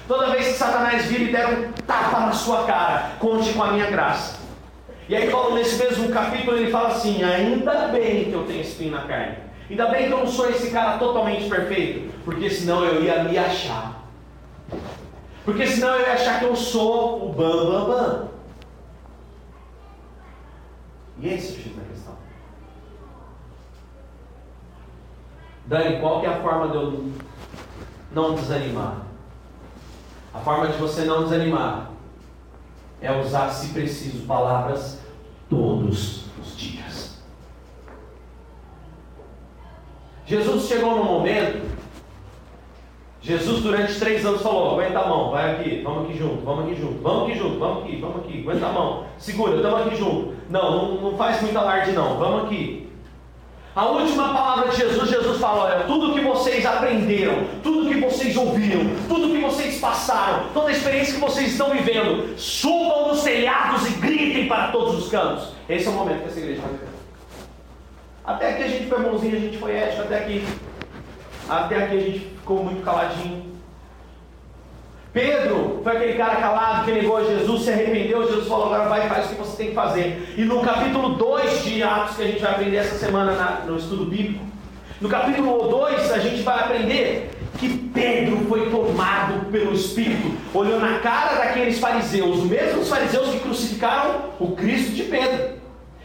Toda vez que Satanás vir e der um tapa na sua cara, conte com a minha graça. E aí Paulo nesse mesmo capítulo ele fala assim: ainda bem que eu tenho espinho na carne. Ainda bem que eu não sou esse cara totalmente perfeito, porque senão eu ia me achar. Porque senão eu ia achar que eu sou o bam bam bam. E esse é o X da questão. Dani, qual que é a forma de eu não desanimar? A forma de você não desanimar é usar, se preciso, palavras todos os dias. Jesus chegou num momento. Jesus durante três anos falou: aguenta a mão, vai aqui, vamos aqui junto, vamos aqui junto, vamos aqui junto, vamos aqui, vamos aqui, aguenta a mão, segura, estamos aqui junto. Não, não, não faz muito alarde não, vamos aqui. A última palavra de Jesus, Jesus fala: olha, tudo que vocês aprenderam, tudo que vocês ouviram, tudo que vocês passaram, toda a experiência que vocês estão vivendo, subam nos telhados e gritem para todos os cantos. Esse é o momento que essa igreja vai viver. Até aqui a gente foi bonzinho, a gente foi ético, até aqui. Até aqui a gente ficou muito caladinho. Pedro foi aquele cara calado que negou a Jesus, se arrependeu, Jesus falou, agora vai e faz o que você tem que fazer. E no capítulo 2 de Atos, que a gente vai aprender essa semana na, no estudo bíblico, no capítulo 2 a gente vai aprender que Pedro foi tomado pelo Espírito, olhou na cara daqueles fariseus, os mesmos fariseus que crucificaram o Cristo de Pedro.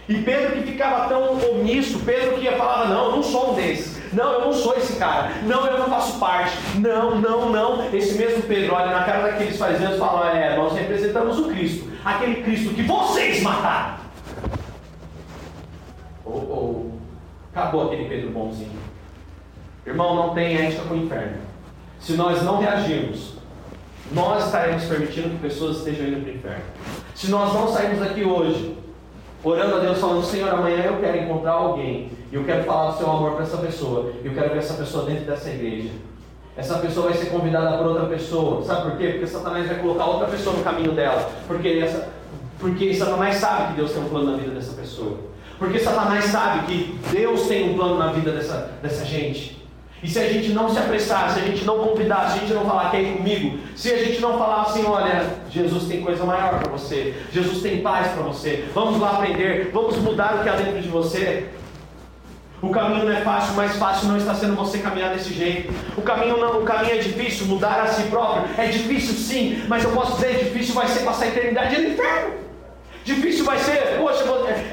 E Pedro que ficava tão omisso, Pedro que falava, não, eu não sou um desses. Não, eu não sou esse cara. Não, eu não faço parte. Não, não, não. Esse mesmo Pedro olha na cara daqueles fariseus e fala: É, nós representamos o Cristo. Aquele Cristo que vocês mataram. Ou, oh, oh. acabou aquele Pedro bonzinho. Irmão, não tem ética com o inferno. Se nós não reagirmos, nós estaremos permitindo que pessoas estejam indo para o inferno. Se nós não sairmos daqui hoje, orando a Deus, falando: Senhor, amanhã eu quero encontrar alguém e eu quero falar do seu amor para essa pessoa. Eu quero ver essa pessoa dentro dessa igreja. Essa pessoa vai ser convidada por outra pessoa. Sabe por quê? Porque Satanás vai colocar outra pessoa no caminho dela. Porque, essa, porque Satanás sabe que Deus tem um plano na vida dessa pessoa. Porque Satanás sabe que Deus tem um plano na vida dessa, dessa gente. E se a gente não se apressar, se a gente não convidar, se a gente não falar, quer ir comigo, se a gente não falar assim, olha, Jesus tem coisa maior para você, Jesus tem paz para você, vamos lá aprender, vamos mudar o que há dentro de você, o caminho não é fácil, mas fácil não está sendo você caminhar desse jeito. O caminho não, o caminho é difícil, mudar a si próprio é difícil sim, mas eu posso dizer, difícil vai ser passar a eternidade no inferno. Difícil vai ser, poxa,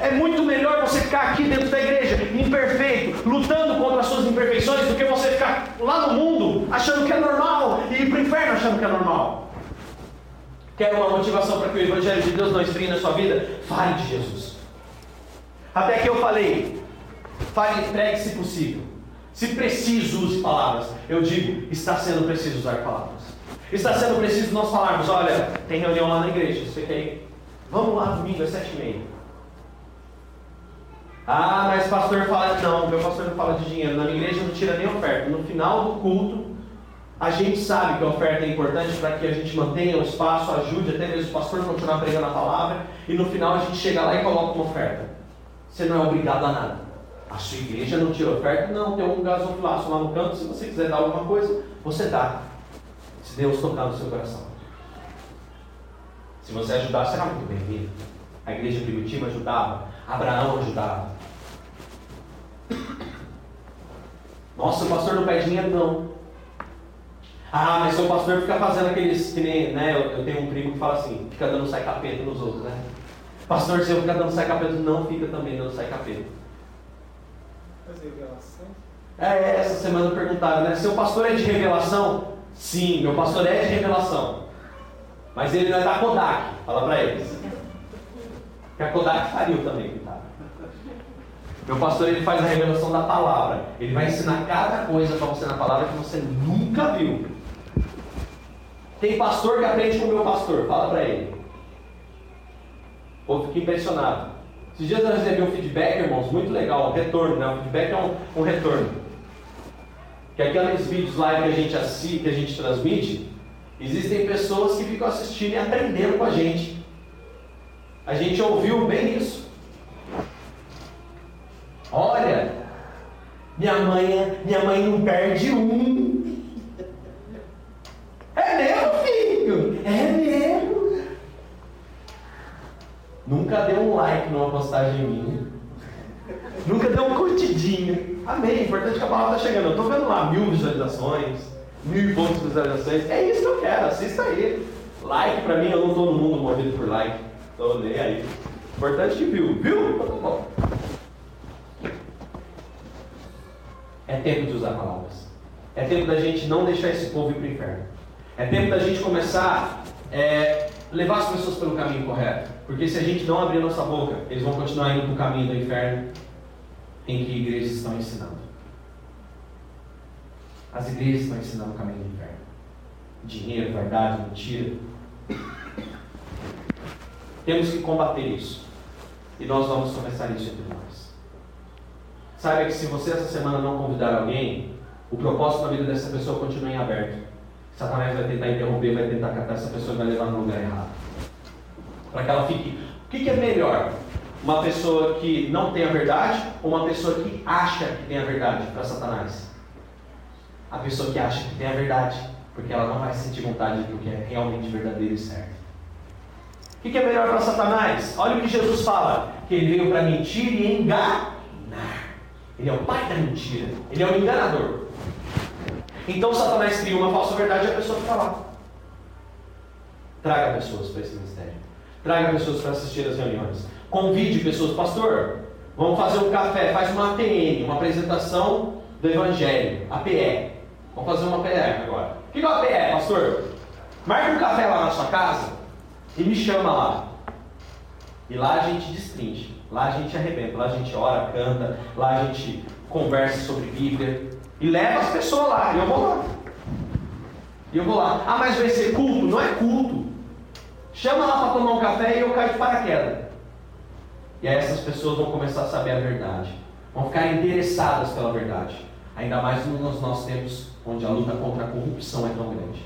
é muito melhor você ficar aqui dentro da igreja, imperfeito, lutando contra as suas imperfeições, do que você ficar lá no mundo achando que é normal e ir para o inferno achando que é normal. Quer uma motivação para que o Evangelho de Deus não esfrie na sua vida? Fale de Jesus. Até que eu falei, Fale, pregue se possível. Se preciso, use palavras. Eu digo, está sendo preciso usar palavras. Está sendo preciso nós falarmos, olha, tem reunião lá na igreja, você ir? Vamos lá domingo às sete e meia. Ah, mas pastor fala, não, meu pastor não fala de dinheiro. Na minha igreja não tira nem oferta. No final do culto, a gente sabe que a oferta é importante para que a gente mantenha o espaço, ajude até mesmo o pastor a continuar pregando a palavra. E no final a gente chega lá e coloca uma oferta. Você não é obrigado a nada. A sua igreja não tira oferta? Não, tem um gasofilaço lá no canto. Se você quiser dar alguma coisa, você dá. Se Deus tocar no seu coração. Se você ajudar, será muito bem-vindo. A igreja primitiva ajudava, Abraão ajudava. Nossa, o pastor não pede dinheiro, não. Ah, mas seu pastor fica fazendo aqueles que nem, né? Eu, eu, tenho um primo que fala assim, fica dando sai capeta nos outros, né? Pastor, se eu ficar dando sai capeta, não fica também dando sai capeta. É, essa semana perguntaram, né? Seu pastor é de revelação? Sim, meu pastor é de revelação. Mas ele não é da Kodak. Fala para eles. Que a Kodak faliu também, coitado. Meu pastor ele faz a revelação da palavra. Ele vai ensinar cada coisa para você na palavra que você nunca viu. Tem pastor que aprende com o meu pastor. Fala para ele. O povo fica impressionado. Esses dias eu recebi um feedback, irmãos, muito legal, um retorno, né? O feedback é um, um retorno. Que aqueles vídeos live que a gente assiste, que a gente transmite, existem pessoas que ficam assistindo e aprendendo com a gente. A gente ouviu bem isso. Olha, minha mãe, minha mãe não perde um. É meu filho, é meu. Nunca deu um like numa postagem minha. Nunca deu um curtidinho. Amém. Importante que a palavra está chegando. Eu estou vendo lá mil visualizações, mil e poucas visualizações. É isso que eu quero. Assista aí. Like para mim, eu não estou no mundo movido por like. Estou nem aí. Importante que viu. Viu? Tá bom. É tempo de usar palavras. É tempo da gente não deixar esse povo ir para o inferno. É tempo da gente começar é, levar as pessoas pelo caminho correto. Porque se a gente não abrir nossa boca, eles vão continuar indo para o caminho do inferno em que igrejas estão ensinando. As igrejas estão ensinando o caminho do inferno. Dinheiro, verdade, mentira. Temos que combater isso. E nós vamos começar isso entre nós. Saiba que se você essa semana não convidar alguém, o propósito da vida dessa pessoa continua em aberto. Satanás vai tentar interromper, vai tentar catar essa pessoa e vai levar no lugar errado. Para que ela fique. O que, que é melhor? Uma pessoa que não tem a verdade ou uma pessoa que acha que tem a verdade para Satanás? A pessoa que acha que tem a verdade, porque ela não vai sentir vontade do que é realmente verdadeiro e certo. O que, que é melhor para Satanás? Olha o que Jesus fala: que ele veio para mentir e enganar. Ele é o pai da mentira, ele é o enganador. Então Satanás cria uma falsa verdade e a pessoa fica lá. Traga pessoas para esse ministério. Traga pessoas para assistir as reuniões. Convide pessoas, pastor, vamos fazer um café, faz uma APN, uma apresentação do Evangelho, APE. Vamos fazer uma APE agora. O que é uma APE, pastor? Marque um café lá na sua casa e me chama lá. E lá a gente destrinche, lá a gente arrebenta, lá a gente ora, canta, lá a gente conversa sobre Bíblia. E leva as pessoas lá, e eu vou lá. E eu vou lá. Ah, mas vai ser culto? Não é culto. Chama lá para tomar um café e eu caio de paraquedas. E aí essas pessoas vão começar a saber a verdade. Vão ficar interessadas pela verdade. Ainda mais nos nossos tempos onde a luta contra a corrupção é tão grande.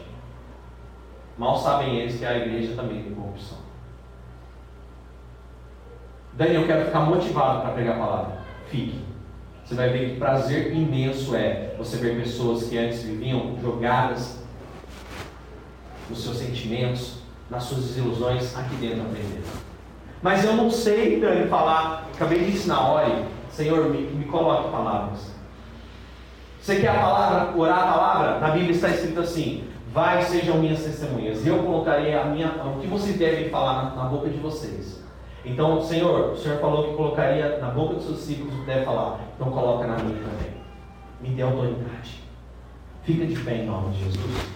Mal sabem eles que a igreja também tem corrupção. Dani, eu quero ficar motivado para pregar a palavra. Fique. Você vai ver que prazer imenso é você ver pessoas que antes viviam jogadas nos seus sentimentos, nas suas desilusões, aqui dentro aprendendo. Mas eu não sei, Dani, falar. Acabei de ensinar, olhe, Senhor, me, me coloque palavras. Você quer a palavra, orar a palavra? Na Bíblia está escrito assim: Vai, sejam minhas testemunhas. E eu colocarei a minha, o que vocês devem falar na, na boca de vocês. Então, Senhor, o Senhor falou que colocaria na boca dos seus discípulos o que deve falar. Então coloca na minha também. Me dê autoridade. Fica de pé em nome de Jesus.